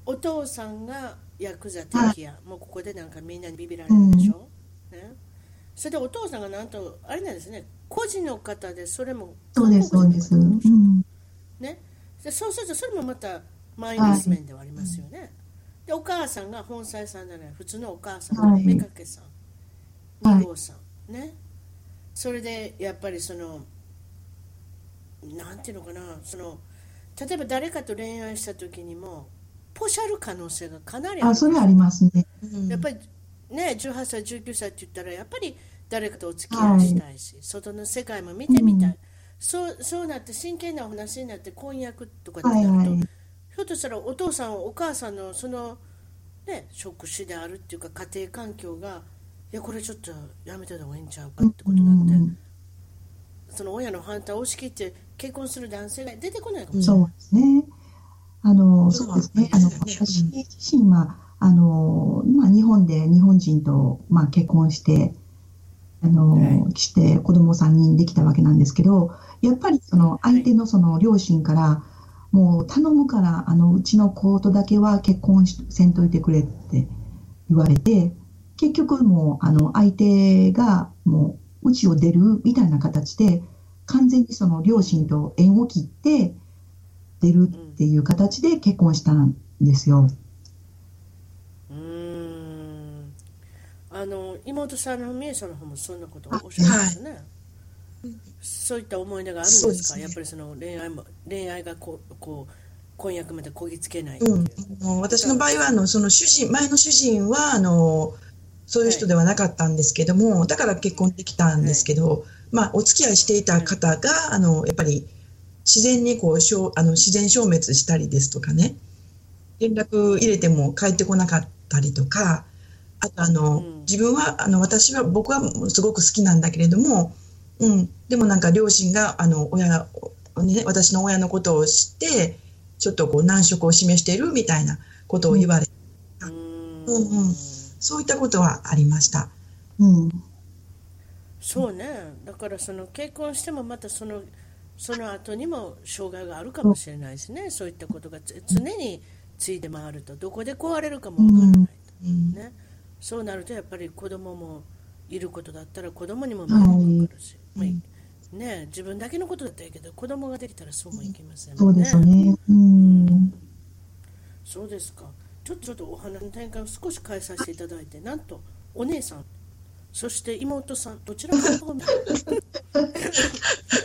お父さんがヤクザ敵や。もうここでなんかみんなにビビられるでしょ、ね、それでお父さんがなんとあれなんですね。個人の方でそれもそうです、そうです。うん。ね、でそうするとそれもまたマイナス面ではありますよね、でお母さんが本妻さんじゃない普通のお母さんはい。めかけさんはい。二号さん、ね。それでやっぱりそのなんていうのかなその例えば誰かと恋愛した時にもポシャる可能性がかなりある。あ、それありますね。うん。やっぱりね18歳19歳って言ったらやっぱり誰かとお付き合いしたいし、外の世界も見てみたい、うん。そうそうなって真剣なお話になって婚約とかにはいなると、はい。ひょっとしたらお父さんお母さんのそのね職種であるっていうか家庭環境がいやこれちょっとやめてた方がいいんちゃうかってことになって、うんその親の反対を押し切って結婚する男性が出てこないかもしれない、そうですね。あの、そそううですね。あの、そうです私ね自身は、あの、まあ、日本で日本人と、まあ、結婚して、あの、はして子供3人できたわけなんですけど、やっぱりその相手のその両親から、もう頼むから、あの、うちの子とだけは結婚しせんといてくれって言われて、結局もう、あの、相手がもう、うちを出るみたいな形で、完全にその両親と縁を切って出るうんっていう形で結婚したんですよ。うーん。あの妹さんの美恵さんの方もそんなことをおっしゃるんですね、そういった思い出があるんですか？ね。やっぱりその恋愛も恋愛がこうこう婚約までこぎつけない。う、うん、私の場合はあのその主人前の主人はあのそういう人ではなかったんですけども、だから結婚できたんですけど、まあ、お付き合いしていた方があのやっぱり自然にこう消あの自然消滅したりですとかね連絡入れても帰ってこなかったりとかあとあの、うん。自分はあの私は僕はすごく好きなんだけれども、うん、でもなんか両親があの親が、ね、私の親のことを知ってちょっとこう難色を示しているみたいなことを言われ、うーん。うんうん。そういったことはありました。うん。そうね。だからその結婚してもまたそのその後にも障害があるかもしれないですね。そういったことがつ常について回ると。どこで壊れるかもわからないと、うん。ね、そうなるとやっぱり子供もいることだったら子供にも迷惑がかかるし、まあね、自分だけのことだったらいいけど子供ができたらそうもいきませんそうですよね。うん。そうですかちょっとちょっとお話の転換を少し変えさせていただいてなんとお姉さんそして妹さんどちらかの方面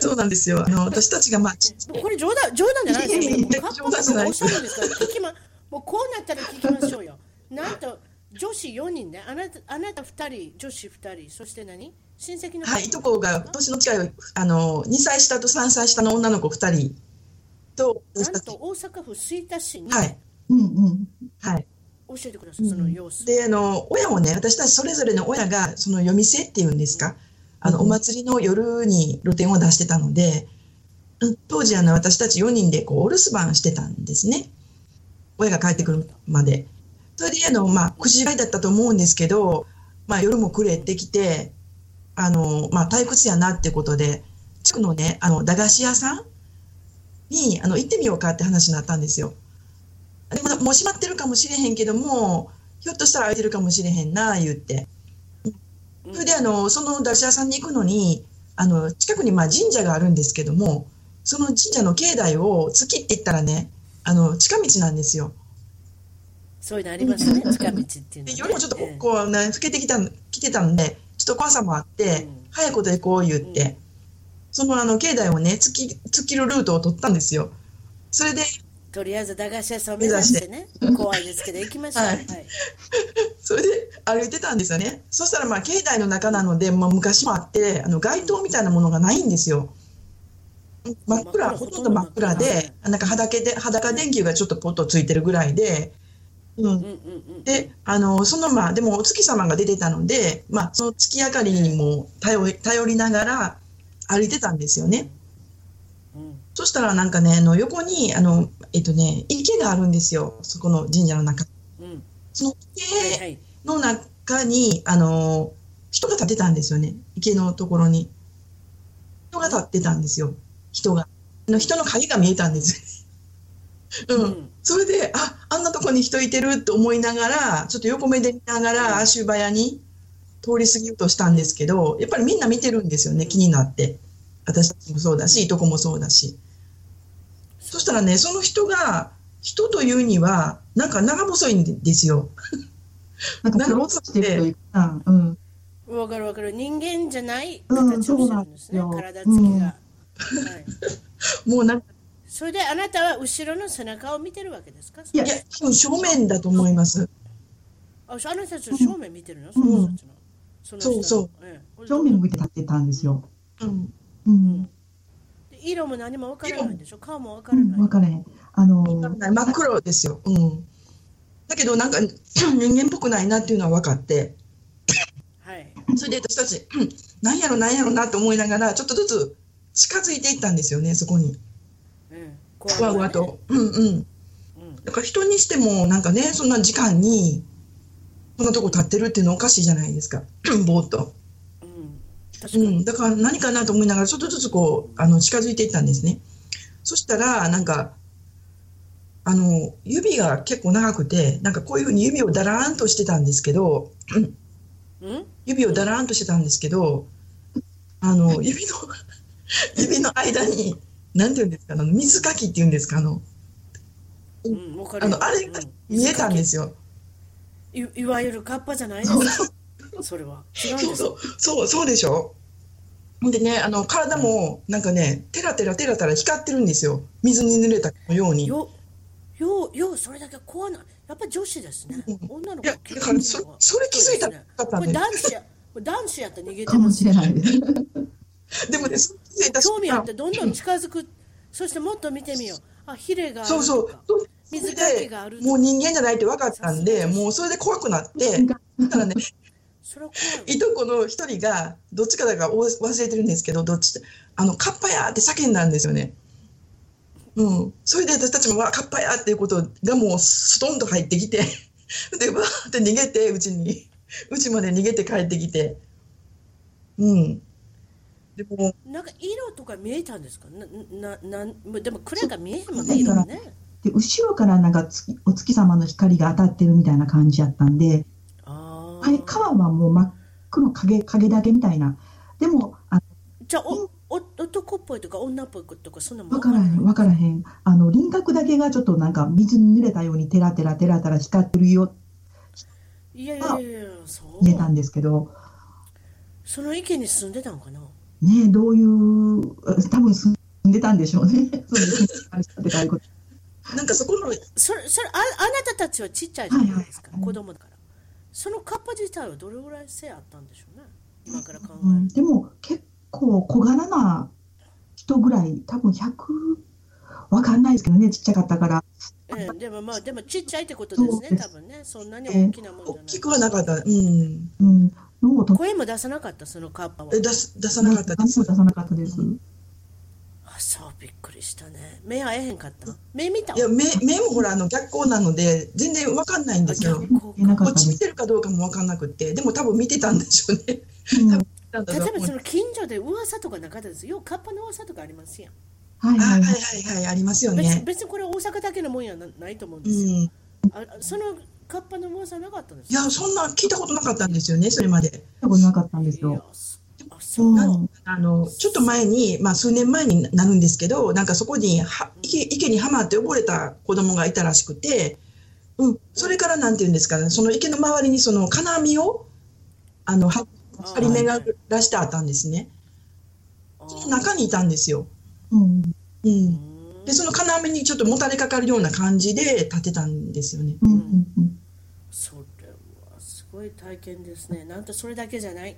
そうなんですよ。あの私たちがまあちこれ冗談冗談じゃないですよ。冗談じゃないおっしゃるんです聞きまもうこうなったら聞きましょうよ。なんと女子4人ね、あなたあなた2人、女子2人、そして何？親戚の方はい、いとこが年の近いあの2歳下と3歳下の女の子2人となんと大阪府吹田市に、はい。うんうん。はい。教えてください、その様子。であの親もね私たちそれぞれの親がその夜店っていうんですか？あのお祭りの夜に露店を出してたのでうん当時あの私たち4人でこうお留守番してたんですね。親が帰ってくるまで。それであの、まあ、9時ぐらいだったと思うんですけど、まあ、夜も暮れてきてあの、まあ、退屈やなってことで地区のねあの駄菓子屋さんにあの行ってみようかって話になったんですよ。でももう閉まってるかもしれへんけどもひょっとしたら空いてるかもしれへんな言ってうんそれであのその駄菓子屋さんに行くのにあの近くにまあ神社があるんですけどもその神社の境内を突きって言ったらねあの近道なんですよ。そういうのありますね、近道っていうのは、ね。で夜もちょっとこう、ね、老けてきた来てたんでと怖さもあって、うん早いこと行こう言って、うんそのあの境内をね突き突きるルートを取ったんですよ。それでとりあえず駄菓子屋さんを目指してね、怖いですけど行きましょう。ははいい。それで歩いてたんですよね。そしたらまあ境内の中なので、まあ、昔もあってあの街灯みたいなものがないんですよ。真っ暗、ほとんど真っ暗で、なんか裸で裸電球がちょっとポッとついてるぐらいで、うん。で、あのそのまあでもお月様が出てたので、まあその月明かりにも頼り頼りながら歩いてたんですよね。うんそしたらなんかね、あの横にあのえっとね池があるんですよ。そこの神社の中。うん。そのはい池はい。の中に、あの、人が立ってたんですよね。池のところに。人が立ってたんですよ。人が。あの人の影が見えたんです。うん。うんそれで、あ、あんなとこに人いてるって思いながら、ちょっと横目で見ながら足早に通り過ぎようとしたんですけど、やっぱりみんな見てるんですよね、気になって。私たちもそうだし、いとこもそうだし。そしたらね、その人が、人というには、なんか長細いんですよ。なんか、ひょろっとしてるというか、うん。わかるわかる。人間じゃないうん形をしてるんですね。そうなん体つきが。ですようんはい。もうなんか、それであなたは後ろの背中を見てるわけですか？いや正面だと思います。あ、あなたたちの正面見てるの、んその人たちの。その人のそうそう。ええ正面向いて立ってたんですよ。うん。うん。で色も何もわからないでしょ？顔もわかうん、らない。わからへん。あの、真っ黒ですよ。うん。だけど、なんか、人間っぽくないなっていうのは分かって、はい。それで私たち、うんなんやろなんやろなと思いながら、ちょっとずつ近づいていったんですよね、そこに。うん。ふわふわと。うんうん。うん。だから人にしても、なんかね、そんな時間に、そんなとこ立ってるっていうのおかしいじゃないですか。ぼーっと。うん。うん。だから何かなと思いながら、ちょっとずつこう、あの、近づいていったんですね。そしたら、なんか、あの、指が結構長くて、なんかこういうふうに指をだらーんとしてたんですけど、うん？指をだらーんとしてたんですけど、あの、指の、指の間に、なんていうんですか、あの水かきっていうんですか、あの、うん、あの、あれが見えたんですよ。いいわゆるカッパじゃないですか？それは。違うんですそうそう、そう、そうでしょ？でね、あの、体も、なんかね、テラテラテラテラ光ってるんですよ。水に濡れたように。よ、よ、よ、それだけ怖ない。やっぱ女子ですね。うん女の子いや、だから、そ、それ気づいたらよかったこれ。男子や、男子やったら逃げてかもますしれないでもね、そ興味あっ瞬てどんどん近づく。そしてもっと見てみよう。あ、ヒレがそう。そう。水かきがあるもう人間じゃないって分かったんで、もうそれで怖くなって、だからね、い。いとこの一人が、どっちかだか忘れてるんですけど、どっちって、あの、カッパやーって叫んだんですよね。うん。それで私たちも、わ、カッパやーっていうことがもうストンと入ってきて、で、わーって逃げて、うちに、うちまで逃げて帰ってきて。うん。なんか色とか見えたんですか？な、な、なん、でも暗いから見えへんもんね、色がね。で、後ろからなんか月お月様の光が当たってるみたいな感じやったんで、あはい、川はもう真っ黒影、影だけみたいな。でも、あじゃあ、お、お、男っぽいとか女っぽいとか、そんなもん？わからへん、わからへん。あの、輪郭だけがちょっとなんか水に濡れたようにテラテラテラテラ光ってるよ、いやいやいやいや、そう。見えたんですけど、その池に住んでたのかな？ねどういう、多分住んでたんでしょうね。そうですね。ってかいうことなんかそこの、それ、それ、あ、あなたたちはちっちゃいじゃないですか、はいはい子供だから。そのカッパ自体はどれぐらい背あったんでしょうね？今から考え。うん、でも結構小柄な人ぐらい、多分100、わかんないですけどね、ちっちゃかったから。ええ、でもまあ、でもちっちゃいってことですね、多分ね。そんなに大きなもんじゃない。大きくはなかった。うん。うん、声も出さなかった、そのカッパはえ。出す、出さなかったです何も。出さなかったです。あ、そう、びっくりしたね。目合えへんかった？目見た？いや、目、目もほら、あの、逆光なので、全然わかんないんですよ。こっち見てるかどうかもわかんなくって、でも多分見てたんでしょうね。うん例えばその近所で噂とかなかったですよ。カッパの噂とかありますやん。はいあ、ははいい。はいはい、ありますよ別ね。別にこれ大阪だけのもんやなないと思うんうですよ。ん。いあそのカッパの噂なかったんですよ。や、そんな聞いたことなかったんですよね、それまで。見たことなかったんですよ。あ、そうなの。あの、ちょっと前に、まあ数年前になるんですけど、なんかそこには池池にはまって溺れた子供がいたらしくて、うん、それからなんていうんですかね、その池の周りにその金網を、あの、は張り巡らしてあったんですね。あその中にいたんですよ。うん。うん。うんで、その金網にちょっともたれかかるような感じで立てたんですよね。うんうんうん。ごい体験ですね。なんとそれだけじゃない。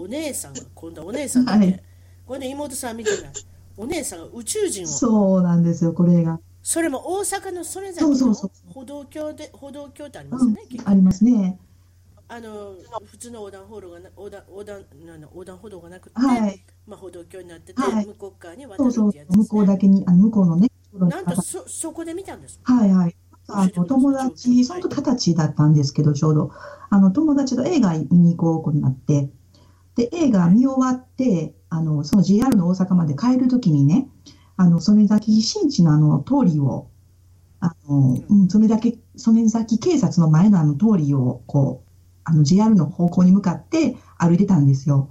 お姉さんが、今度はお姉さんだけ。はいこれね、妹さん見てない。お姉さんが宇宙人を、そそうなんですよ、これが。れも大阪のそれぞれのそうそうそう歩道橋で、歩道橋ってありますうんね、結、構ありますね。あの普通の横断歩道がな横断横断横断歩道がなくて、はい。まあ、歩道橋になってて、はい向こう側に渡そうそうるってやつ、です、ね。向こうだけに、あの向こうのね。なんとそそこで見たんです。はいはい。あの友達、その時二十歳だったんですけど、ちょうど、あの友達と映画見に行こうことになって、で、映画見終わって、あの、その JR の大阪まで帰るときにね、あの、曽根崎新地のあの通りを、あの、うん、曽根崎、曽根崎警察の前のあの通りを、こう、あの JR の方向に向かって歩いてたんですよ。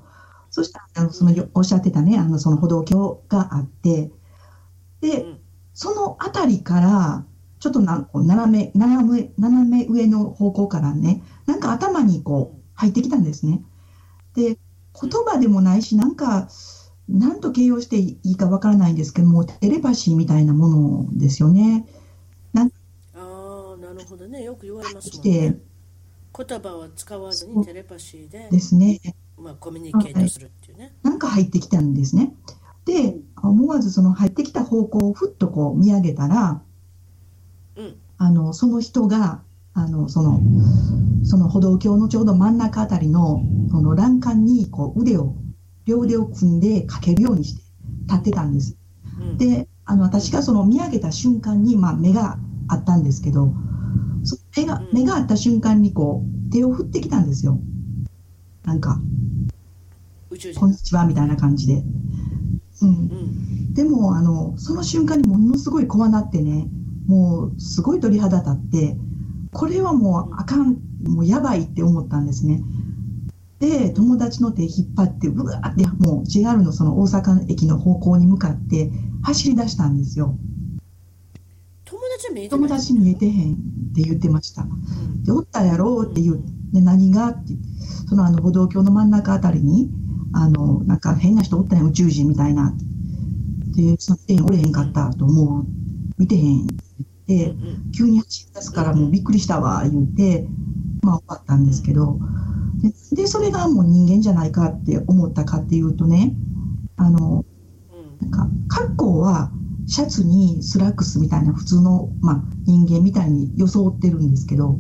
そしたら、あのそのおっしゃってたね、あの、その歩道橋があって、で、うん。その辺りから、ちょっとなこう斜め、斜め、斜め上の方向からね、なんか頭にこう入ってきたんですね。で、言葉でもないし、なんか、なんと形容していいかわからないんですけども、テレパシーみたいなものですよね。ああ、なるほどね。よく言われますもんね。言葉は使わずにテレパシーで、ですね。まあ、コミュニケートするっていうね。なんか入ってきたんですね。で、思わずその入ってきた方向をふっとこう見上げたら、うん。あの、その人が、あの、その、その歩道橋のちょうど真ん中あたりの、その欄干に、こう、腕を、両腕を組んでかけるようにして立ってたんです。うん、で、あの、私がその見上げた瞬間に、まあ、目があったんですけど、そ目がうん、目があった瞬間に、こう、手を振ってきたんですよ。なんか、こんにちは、みたいな感じで。うんう。ん。でも、あの、その瞬間にものすごい怖なってね、もうすごい鳥肌立って、これはもうあかん、もうやばいって思ったんですね。で、友達の手引っ張って、うわーって、もう JR のその大阪駅の方向に向かって走り出したんですよ。友達は見えて友達見えてへんって言ってました。うんで、おったやろうって言う。で、何がって、そのあの歩道橋の真ん中あたりに、あの、なんか変な人おったんや、宇宙人みたいな。で、その、えおれへんかったと思う。見てへん急に走り出すからもうびっくりしたわ、言うて、まあ終わったんですけど、で、でそれがもう人間じゃないかって思ったかっていうとね、あの、うん。なんか、格好はシャツにスラックスみたいな普通の、まあ、人間みたいに装ってるんですけど、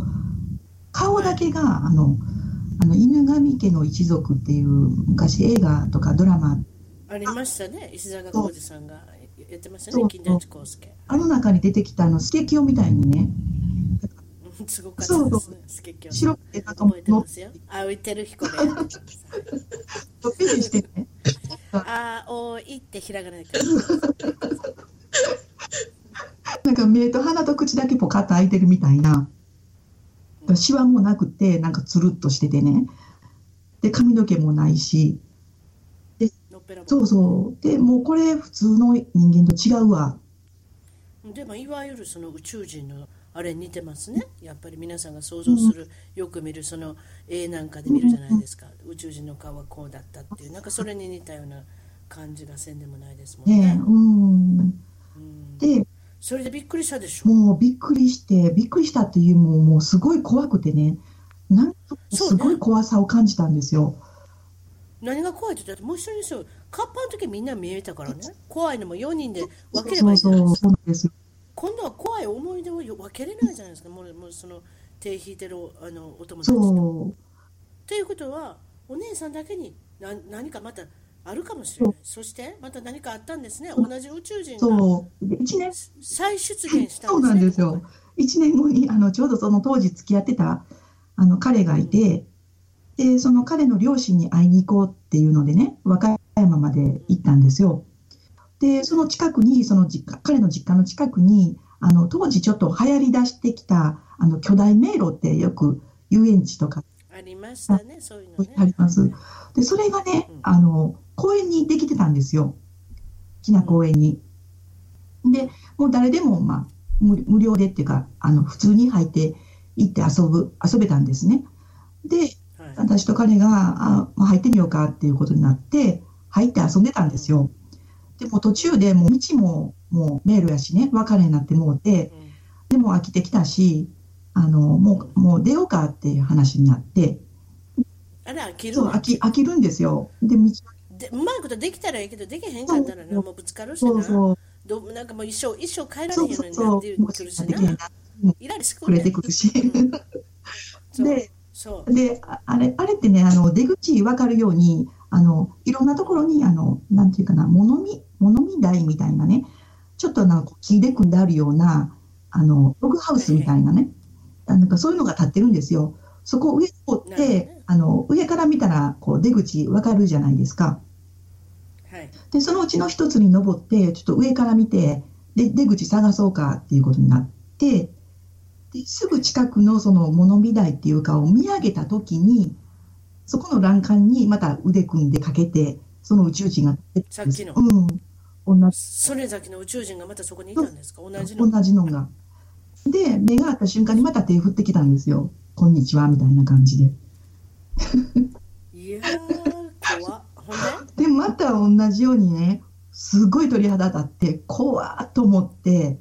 顔だけが、あの、あの犬神家の一族っていう昔映画とかドラマ、ありましたね石坂浩二さんがやってましたね金田一耕助。あの中に出てきたあのスケキヨみたいにね、う んすごかったです。ねスケキョ白くてなんか覚えて。のますよ青いてる彦で。やってくださいのっぺりしてね、あーおいってひらがなで書いて なんか目と鼻と口だけポカッと開いてるみたいな、シワもなくて、なんかつるっとしててね、で、髪の毛もないし、そうそう。で、もうこれ普通の人間と違うわ。でもいわゆるその宇宙人のあれに似てますね。やっぱり皆さんが想像する、よく見るその絵なんかで見るじゃないですか、宇宙人の顔はこうだったっていう。なんかそれに似たような感じがせんでもないですもんね。ねえ、うん。うん、で、それでびっくりしたでしょ？もうびっくりして、びっくりしたっていうもう、もうすごい怖くてね、なんすごい怖さを感じたんですよ。何が怖いってだってもう一人ですよカッパの時みんな見えたからね。怖いのも4人で分ければいういじゃないですか。今度は怖い思い出を分けれないじゃないですか。もうもうその手引いてるあのお友達と。そということはお姉さんだけに何何かまたあるかもしれない。そしてまた何かあったんですね。同じ宇宙人う、が。そう。で、一年、再出現したんですね。そうなんですよ。一年後に、あの、ちょうどその当時付き合ってた、あの、彼がいて、で、その彼の両親に会いに行こうっていうのでね、和歌山まで行ったんですよ。で、その近くに、その実家、彼の実家の近くに、あの、当時ちょっと流行り出してきた、あの、巨大迷路ってよく遊園地とかありましたねそういうのねあります。で、それがねうん、あの、公園にできてたんですよ。大きな公園に。で、もう誰でも、まあ、無無料でっていうか、あの、普通に入って行って遊ぶ、遊べたんですね。で、はい私と彼が、あ、まあ、入ってみようかっていうことになって、入って遊んでたんですよ。でも途中でもう道も、もう迷路やしね、別れになってもうて、うんでも飽きてきたし、あの、もう、もう出ようかっていう話になって、あれ飽きるそう、わ飽き、飽きるんですよ。で、道でうまいことできたらいいけどできへんかったらねそう。もうぶつかるしな。そうそう。どうなんかもう一生一生帰られへんのになって。もうくるしなな。イライラしてくくれてくるし。で、で、ああれ、あれってね、あの、出口分かるように、あの、いろんなところに、あの、なんていうかな、物見、物見台みたいなね、ちょっとなんか木で組んであるような、あの、ログハウスみたいなね、あなんかそういうのが立ってるんですよ。そこを上に通ってね、あの、上から見たら、こう、出口分かるじゃないですか。はいで、そのうちの一つに登って、ちょっと上から見て、で、出口探そうかっていうことになって、で、すぐ近くのその物見台っていうかを見上げたときに、そこの欄干にまた腕組んでかけて、その宇宙人がさっきのうん。同じ、それだけの宇宙人がまたそこにいたんですか？同じの同じのが。で、目が合った瞬間にまた手振ってきたんですよ。こんにちは、みたいな感じで。いやー怖っほんで？で、また同じようにね、すごい鳥肌立って、怖っと思って、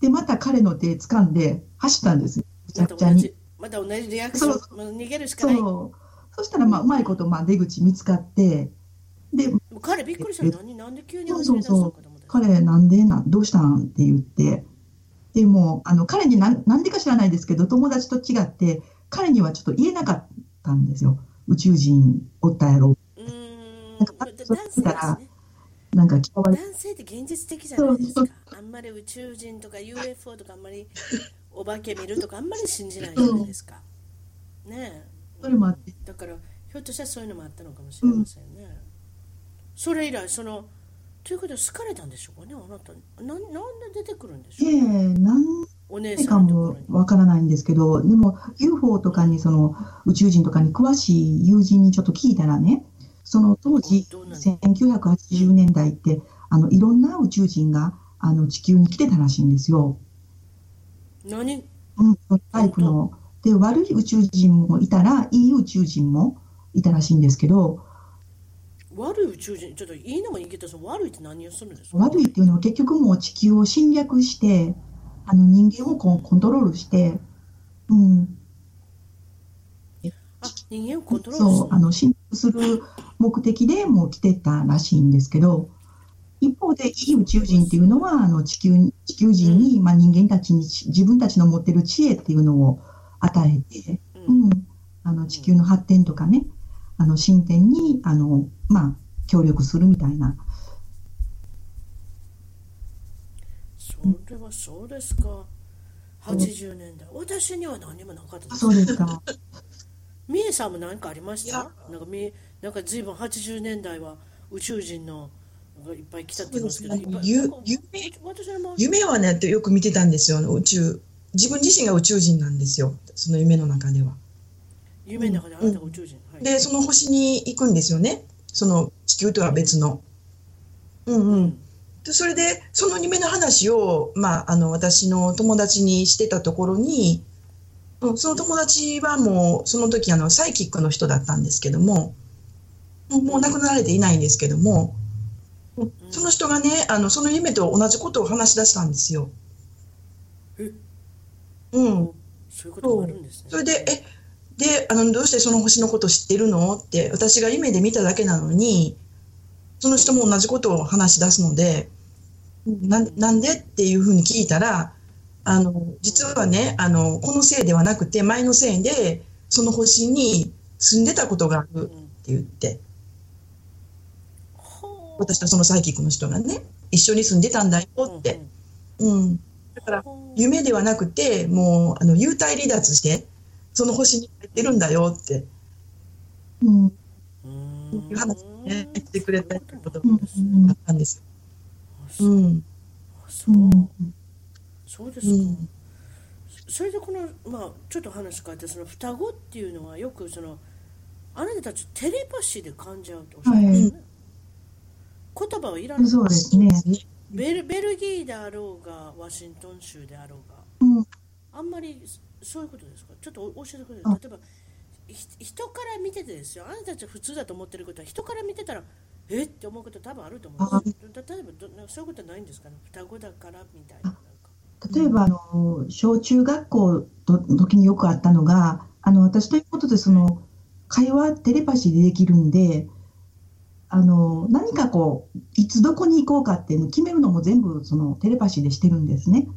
で、また彼の手掴んで走ったんですよ。むちゃまくちゃに。た同じまた同じリアクションそう逃げるしかないもそう。そしたら、まあ、うまいこと、まあ、出口見つかって、で、う彼びっくりしたなんで急にそう走り出したのかと思った彼、なんでな、どうしたんって言って、でも、あの、彼になん、なんでか知らないですけど、友達と違って、彼にはちょっと言えなかったんですよ。宇宙人おったやろ。うーんなんか男性ですねなんか嫌われ男性って現実的じゃないですかあんまり宇宙人とか UFO とかあんまりお化け見るとかあんまり信じないじゃないですか。ねそれもあって、えだからひょっとしたらそういうのもあったのかもしれませんね、それ以来そのということで好かれたんでしょうかねあなた。なんなんで出てくるんでしょう？ええなんお姉さんもわからないんですけど、でも UFO とかにその宇宙人とかに詳しい友人にちょっと聞いたらね、その当時どうなの1980年代ってあのいろんな宇宙人があの地球に来てたらしいんですよ。何？うん、タイプの。で、悪い宇宙人もいたら、いい宇宙人もいたらしいんですけど、悪い宇宙人、ちょっといいのもいいけど、悪いって何をするんですか？悪いっていうのは結局もう地球を侵略して、あの人間をコントロールして、うん、あ、人間をコントロールすそう、あの侵略する目的でもう来てたらしいんですけど、一方でいい宇宙人っていうのは、あの地球に地球人に、まあ、人間たちに自分たちの持ってる知恵っていうのを与えて、る。ううんん、あの地球の発展とかね、あの進展にあの、まあ、協力するみたいな。それはそうですか。80年代。私には何もなかったですそうですか。みえさんも何かありました？なんかみなんか随分80年代は宇宙人のがいっぱい来たってすけど、ね夢夢はね、よく見てたんですよ。宇宙。自分自身が宇宙人なんですよ。その夢の中では。夢の中であなたが宇宙人。はい、で、その星に行くんですよね。その地球とは別の。うんうん。でそれで、その夢の話を、まあ、あの、私の友達にしてたところに、うん、その友達はもう、その時、あの、サイキックの人だったんですけども、もうもう亡くなられていないんですけども、うんその人がね、あの、その夢と同じことを話し出したんですよ。え？うん。そういうこともあるんですね。それで、え、で、あの、どうしてその星のこと知ってるの？って、私が夢で見ただけなのに、その人も同じことを話し出すので、ななんで？っていうふうに聞いたら、あの、実はね、あの、このせいではなくて、前のせいで、その星に住んでたことがあるって言って、私とそのサイキックの人がね、一緒に住んでたんだよって。うん。だから、夢ではなくて、もう、あの、幽体離脱して、その星に入ってるんだよって、うん、ういう話ね、言ってくれたってことうん、だったんですよ。うん。そうう、ん、そうですか。うん。それでこの、まあ、ちょっと話変えてその双子っていうのはよくそのあなたたちテレパシーで感じ合うとおっしゃってますよね、言葉はいらない。そうですね。ね。ベルベルギーであろうがワシントン州であろうがうん、あんまりそういうことですか？ちょっと教えてくれあ。例えばひ人から見ててですよ。あなたたちは普通だと思ってることは人から見てたらえ？って思うこと多分あると思うんです。よ例えばどそういうことないんですか？ね双子だからみたいな例えば、あの、小中学校の時によくあったのが、あの、私ということで、その、会話、テレパシーでできるんで、あの、何かこう、いつどこに行こうかっていうのを決めるのも全部、その、テレパシーでしてるんですね。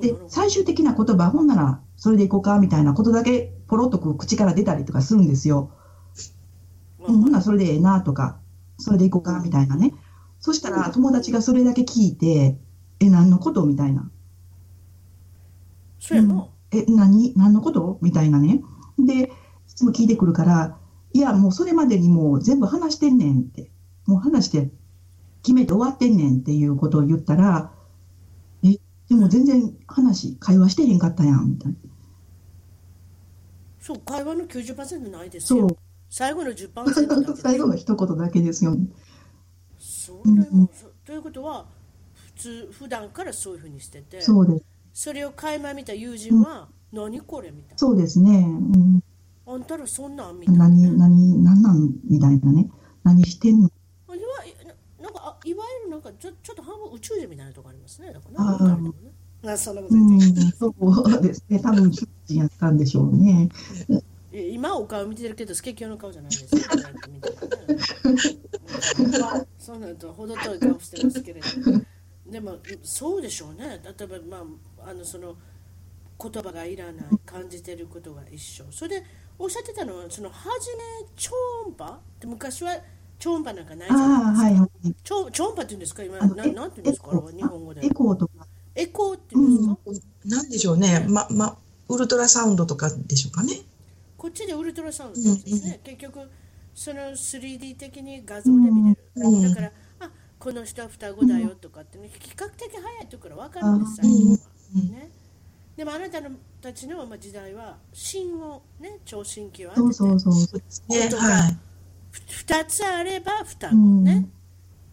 で最終的な言葉、ほんならそれでいこうかみたいなことだけポロッと口から出たりとかするんですよ。うん、ほんならそれでええなとか、それでいこうかみたいなね。そしたら友達がそれだけ聞いて、え、何のことみたいな。そうやな、え、何？何のこと？みたいなね。で、いつも聞いてくるから、いや、もうそれまでにもう全部話してんねんって。もう話して、決めて終わってんねんっていうことを言ったら、え、でも全然話、会話してへんかったやん、みたいな。そう会話の90%ないですよそう、最後の10%だけです最後の一言だけですよ。それうんということは普通普段からそういうふうにしててそうです。それを垣間見た友人は、何これみたいそうですね。うん、なあんたらそんなんみたいな、何、ね、何、何なんみたいなね。何してんの？あいわななんかあいわゆるなんかちょちょっと半分宇宙人みたいなとこありますね。だからね。ねなそんなことう言って。ん、そうですね。多分、宇宙人やったんでしょうね。今お顔見てるけどスケキヨの顔じゃないです。ねうんそうな。ると程遠い顔してますけれどでもそうでしょうね。例えばまああのその言葉がいらない感じてることが一緒。それでおっしゃってたのはその初め超音波って昔は超音波なんかないじあゃあ、ないですか、はい。はい。超超音波って言うんですか？今ななんて言うんですか？日本語でエコーとか。エコーって言うんですか、なんでしょうね。ま、ま、ウルトラサウンドとかでしょうかね。こっちでウルトラサウンドですね、結局その 3D 的に画像で見れる、うんだからあこの人は双子だよとかってね比較的早いところ分かるんですあ最近は、うん。ね、でもあなたのたちのまあ時代は芯をね聴診器を当ててそうそうそう。そうですね。はい。2つあれば双子うんね、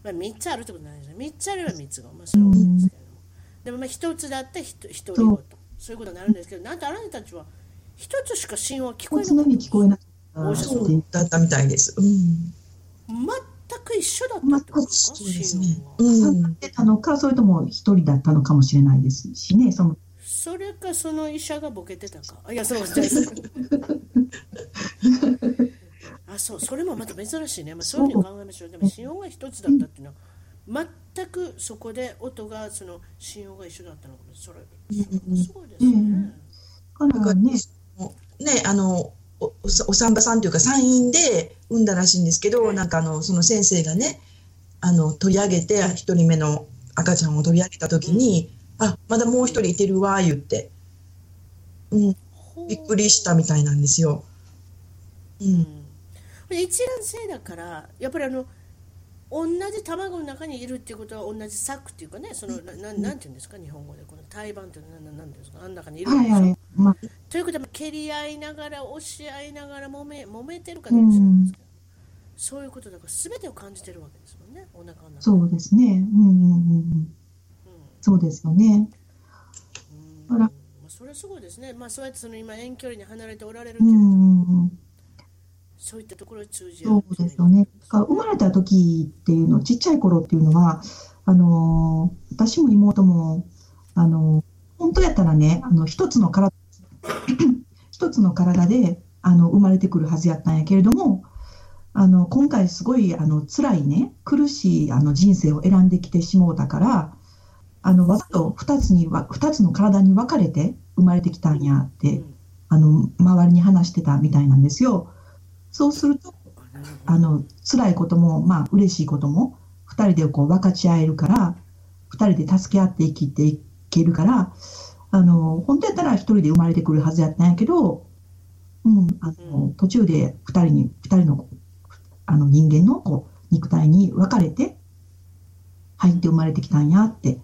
まあ、3つあるってことないですね3つあれば3つがまあそれは多いんですけれども、でもまあ一つだったら一一人ごとそういうことになるんですけどなんとあなたたちは一つしか神話聞こえなか聞こえなかおったそうってだったみたいです。うん。全く一緒だったってことですかね神話はうん。さってたのか、それとも一人だったのかもしれないですしね、そのそれかその医者がボケてたか？あいや そうです。あそうそれもまた珍しいね、まあ、そういうふうに考えましょう。でも神音が一つだったっていうのは全くそこで音がその神音が一緒だったのかも。それすごいですね、だからね、ね、あの、お、おお産婆さんというか産院で産んだらしいんですけど、はい。なんかあの、その先生がね、あの、取り上げて、一人目の赤ちゃんを取り上げたときに、あ、まだもう一人いてるわ、言って。うん、びっくりしたみたいなんですよ。う。うん。一卵性だからやっぱりあの同じ卵の中にいるっていうことは同じ柵っていうかねそのなななんていうんですか日本語で。この胎盤っていうのは何なんですかあん中にいるんでしょ、はいはい、まあ、ということで蹴り合いながら押し合いながら揉め揉めてるかどうか知らないですけど、そういうことだから全てを感じてるわけですもんね。お腹の中そうですね、うんうんうんうん、そうですよね。うん。あら。まあ、それはすごいですね、まあ、そうやってその今遠距離に離れておられるけうれども、んうんうん。そういったところに通じ合そうですよね。生まれた時っていうの、ちっちゃい頃っていうのは、あのー私も妹も、あのー本当やったらね、あの一つの体、一つの体であの生まれてくるはずやったんやけれども、あの今回すごいあの辛いね、苦しいあの人生を選んできてしもうたから、あのわざと二つにわ二つの体に分かれて生まれてきたんやって、あの周りに話してたみたいなんですよ。そうするとあの辛いことも、まあ嬉しいことも、2人でこう分かち合えるから、2人で助け合って生きていけるから、あの本当やったら1人で生まれてくるはずやったんやけど、うん、あの途中で2人に二人のあの人間のこう肉体に分かれて入って生まれてきたんやって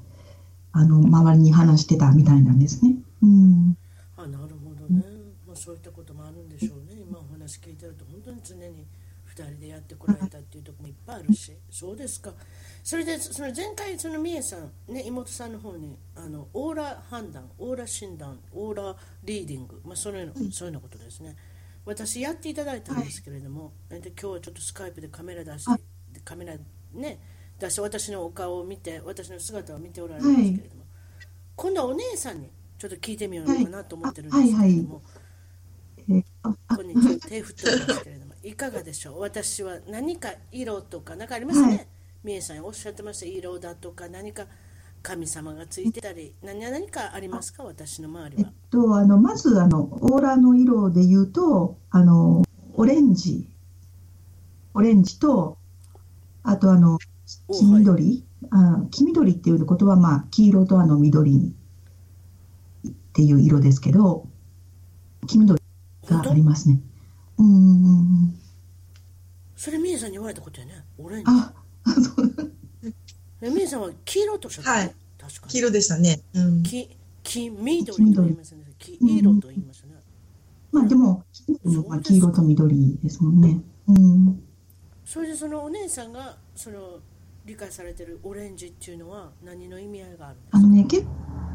あの周りに話してたみたいなんですね。うん。あなるほどね、まあ、そういったこともあるんでしょうね。今お話聞いてると本当に常に2人でやってこられたっていうところもいっぱいあるし。そうですか。それでその前回そのみえさん、ね、妹さんの方にあのオーラ判断オーラ診断オーラリーディング、まあ、そういうのそういうようなことですね。私やっていただいたんですけれども、で今日はちょっとスカイプでカメラ出してカメラね出して私のお顔を見て私の姿を見ておられるんですけれども、今度はお姉さんにちょっと聞いてみようかなと思ってるんですけれども、こんにちは手振っておりますけれども いかがでしょう？私は何か色とか何かありますね、はい。みえさんおっしゃってました。色だとか何か神様がついてたり何何かありますか？私の周りえっはと、あのまずあのオーラの色で言うとあのオレンジ。オレンジとあとあのお黄緑、あ黄緑っていうことは、まあ、黄色とあの緑っていう色ですけど黄緑がありますね。うんうんうんそれみえさんに言われたことやね。オレンジあそう。えみえさんは黄色とおっしゃった？ね、はい。確かに。黄色でしたね。うん。黄黄緑と言いますね。黄色と言いますね、まあでもまあ黄色と緑ですもんね。うん。それでそのお姉さんがその理解されてるオレンジっていうのは何の意味合いがあるあのね、結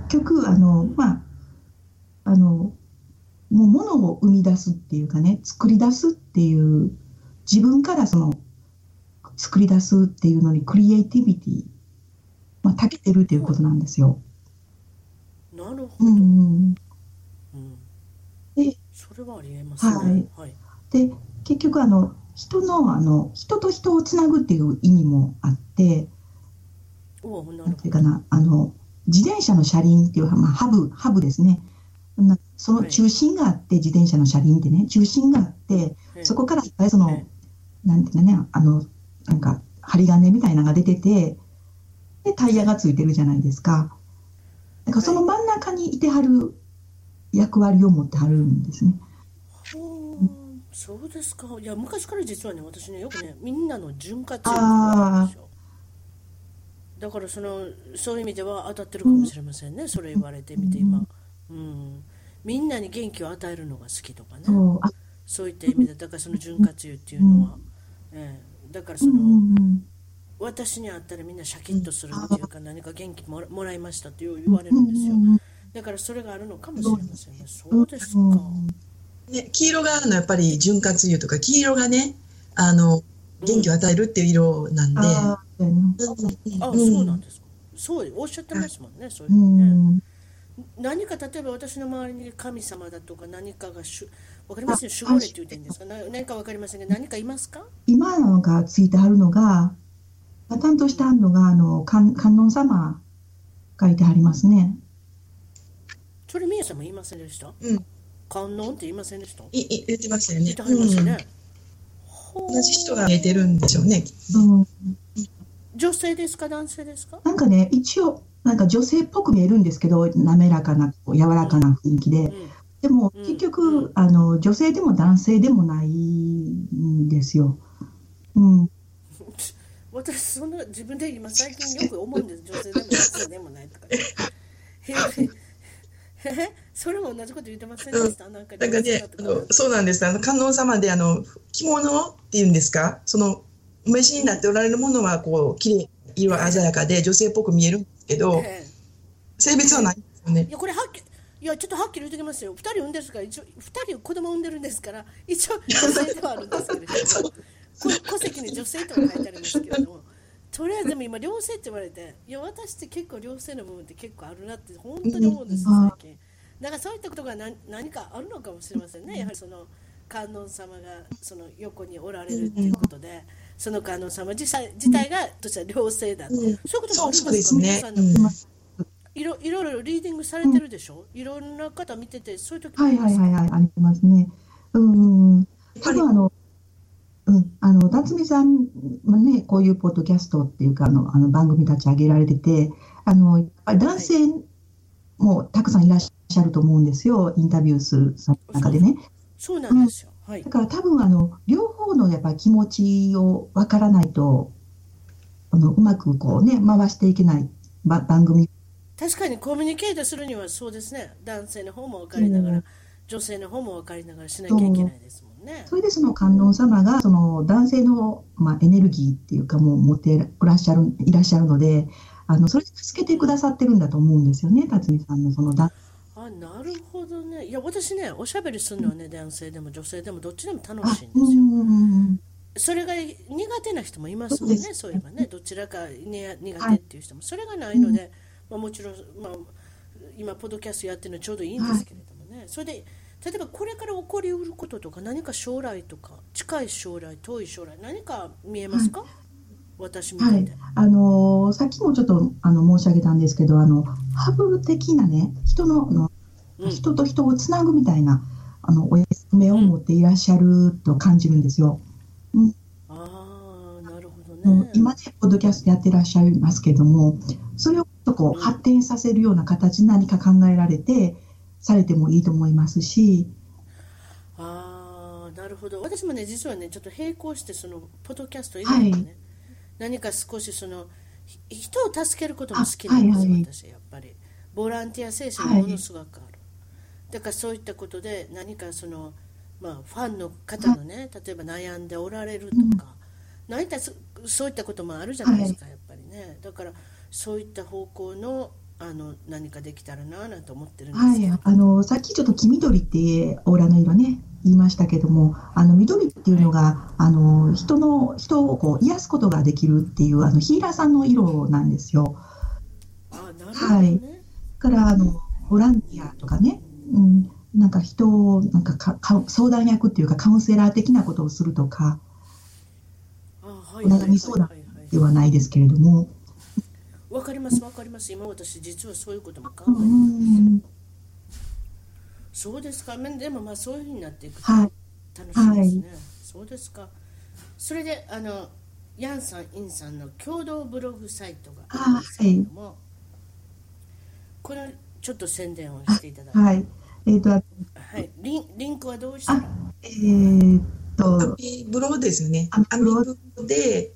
局、あの、まあ、あの、もう物を生み出すっていうかね、作り出すっていう、自分からその、作り出すっていうのにクリエイティビティ、まあ、長けてるっていうことなんですよ。なるほど、うんうん、うんでそれはありえますね。はいはい。で、結局、あの、人の、あの、人と人をつなぐっていう意味もあって、おお、ななんるほど。ていうかな、あの、自転車の車輪っていう、まあ、ハブ、ハブですね。なその中心があって、自転車の車輪ってね、中心があって、ええそこからいっぱいそのえ、なんていうかね、あの、なんか、針金みたいなのが出てて、で、タイヤがついてるじゃないですか。だからその真ん中にいてはる役割を持ってはるんですね。そうですか。いや、昔から実はね、私ね、よくね、みんなの潤滑油んですよ。だからそのそういう意味では当たってるかもしれませんね、それ言われてみて今、うん、みんなに元気を与えるのが好きとかねそう、いった意味でだからその潤滑油っていうのは、ええだからそうんうの、んうん。私に会ったらみんなシャキッとするっていうか、何か元気もらもらいましたって言われるんですよ。だからそれがあるのかもしれませんね。そうですか。ね、黄色があのやっぱり潤滑油とか黄色がねあの元気を与えるっていう色なんで、あーうん。あ、うんそうなんですか。そうおっしゃってますもんね。そういうね。ん何か例えば私の周りに神様だとか何かがしゅわかります？よ守護霊って言ってるんですか？な何かわかりませんが何かいますか？今のがついてあるのが、担当してあるのが、あの、観観音様書いてありますね。それ宮さんも言いませんでした？うん、観音って言いませんでした？いい言ってましたよね。言ってはりましたね、ほう。うん同じ人が見えてるんでしょうねうん。女性ですか？男性ですか？なんかね、一応、なんか女性っぽく見えるんですけど、滑らかな、こう柔らかな雰囲気で。うん。でも、うん。結局、うん。あの、女性でも男性でもないんですよ。うん。私そんな自分で今最近よく思うんです。女性でも男性でもないとか。へへへそれも同じこと言ってませんでした、なんかねあのそうなんです。あの観音様であの着物っていうんですか？そのお召しになっておられるものはこう綺麗色鮮やかで女性っぽく見えるんですけどええ。性別はないんですよね。いやこれはっきいやちょっとはっきり言ってきますよ。2人産んでるから一応2人子供産んでるんですから一応女性ではあるんですけれども。こ戸籍に女性とは書いてありますけれども。とりあえずでも今両性って言われていや私って結構両性の部分って結構あるなって本当に思うんです最近だからそういったことが何何かあるのかもしれませんね。やはりその観音様がその横におられるっていうことでその観音様自体自体がとしては両性だと、うん。そういうこともあるんですかねいろいろいろリーディングされてるでしょ、いろんな方見てて、そういう時はいはいはいい。はい、ありますね。うん。多分あの、うん、あの、夏美さんもね、こういうポッドキャストっていうか、あの、あの番組立ち上げられてて、あの、男性もたくさんいらっしゃると思うんですよ、インタビューする中でね。そうなんですよ。はいだ。から多分あの、両方のやっぱり気持ちをわからないと、あの、うまくこうね、回していけないば番組。確かにコミュニケートするにはそうですね。男性の方も分かりながら、うん女性の方も分かりながらしなきゃいけないですもんね。それでその観音様が、その男性の、まあ、エネルギーっていうかもう持っていらっしゃる、いらっしゃるので、あの、それで助けてくださってるんだと思うんですよね、辰巳さんのそのだ、あ、なるほどね。いや、私ね、おしゃべりするのはね、男性でも女性でもどっちでも楽あしいん、ですよ。うん。うんうんそれが苦手な人もいますもんね、そういえばね、どちらかに苦手っていう人も、それがないので、まあ、もちろん、まあ、今、ポッドキャストやってるのちょうどいいんですけれどもね、それで、例えばこれから起こりうることとか、何か将来とか、近い将来、遠い将来、何か見えますか、私みたはい。いで。、あのーさっきもちょっとあの申し上げたんですけど、あのハブル的なね、人のあのうん人と人をつなぐみたいなあのお目を持っていらっしゃると感じるんですよ。ああ、なるほどね。今ね、ポッドキャストやってらっしゃいますけども、それをちょっとこうんう発展させるような形、何か考えられて、されてもいいと思いますし、ああ、なるほど。私もね、実はね、ちょっと並行して、その、ポッドキャスト以外にね、はい何か少しその、ひ人を助けることも好きなんですはいはい私、やっぱり。ボランティア精神がものすごくある。だからそういったことで、何かその、まあ、ファンの方のね、例えば悩んでおられるとか、何かそそういったこともあるじゃないですか、やっぱりね。だから、そういった方向の、あの、何かできたらな、なんて思ってるんですけど。はい、あのさっきちょっと黄緑ってオーラの色ね、言いましたけども、あの緑っていうのが、あの人の人をこう癒すことができるっていうあのヒーラーさんの色なんですよ。あなるほどね。だからあのボランティアとかね、うん、なんか人をなんかかか相談役っていうかカウンセラー的なことをするとかあはいお悩み相談はい。はいはいではないですけれども、わかりますわかります。今私実はそういうことも考うえてます、ん、そうですか？めでもまあそういうふうになっていくとはい、楽しいですね、そうですか。それであのヤンさんインさんの共同ブログサイトがあるんですけれども、これちょっと宣伝をしていただははい、えっ、と、い、リンリンクはどうしたらえーっアと、ミブロですよね。アミブロで、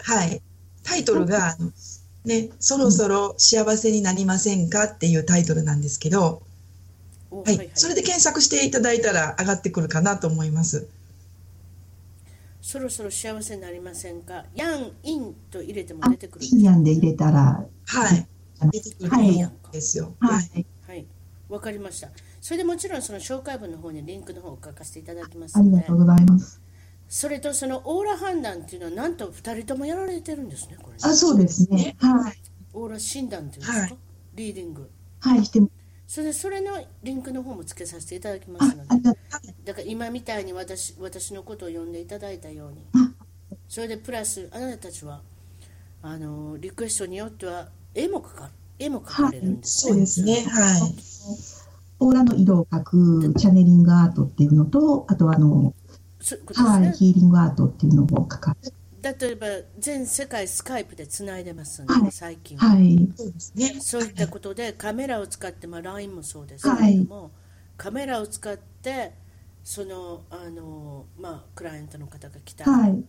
はい、タイトルが、あのね、そろそろ幸せになりませんかっていうタイトルなんですけど、おはい、それで検索していただいたら上がってくるかなと思います。そろそろ幸せになりませんか？ヤン、インと入れてもあ出てくるいいやんで入れたら、はい。出てくるはいんですよ。ははい。い。はい、わかりました。それでもちろんその紹介文の方にリンクの方を書かせていただきますのでありがとう、ございます。それとそのオーラ判断っていうのはなんと2人ともやられてるんですね、これ。あ、そうですね。はい。オーラ診断っていうんですか、はいリーディング。はい、して、それでそれのリンクの方もつけさせていただきまあすの、で、だから今みたいに私私のことを呼んでいただいたようにあ、それでプラスあなたたちはあのリクエストによっては絵も描か絵も描かれるんですそうですね。はい。オーラの色を描くチャネリングアートっていうのと、あとあの、はい、ね。ヒーリングアートっていうのを描か例えば全世界スカイプでつないでますので、はい最近はい。そうですね。そういったことでカメラを使って、まあ、LINE もそうですけれども、カメラを使ってそのあの、まあ、クライアントの方が来たら、はい。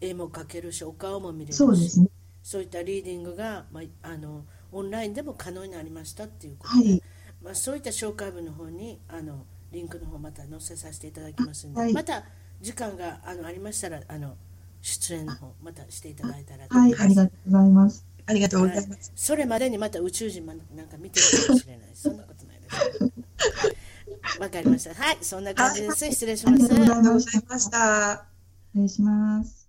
絵も描けるしお顔も見れるしそうですね。そういったリーディングが、まあ、あのオンラインでも可能になりましたっていうことで、はい。まあ、そういった紹介文の方にあのリンクの方また載せさせていただきますので、はい。また時間があのありましたらあの出演の方またしていただいたらとはい、思います。ありがとうございます。ありがとうございます。それまでにまた宇宙人もなんか見てるかもしれない。そんなことないです。わかりました。はい。そんな感じです、失礼しあります。がとうございまありがとうござしたいました。失礼します。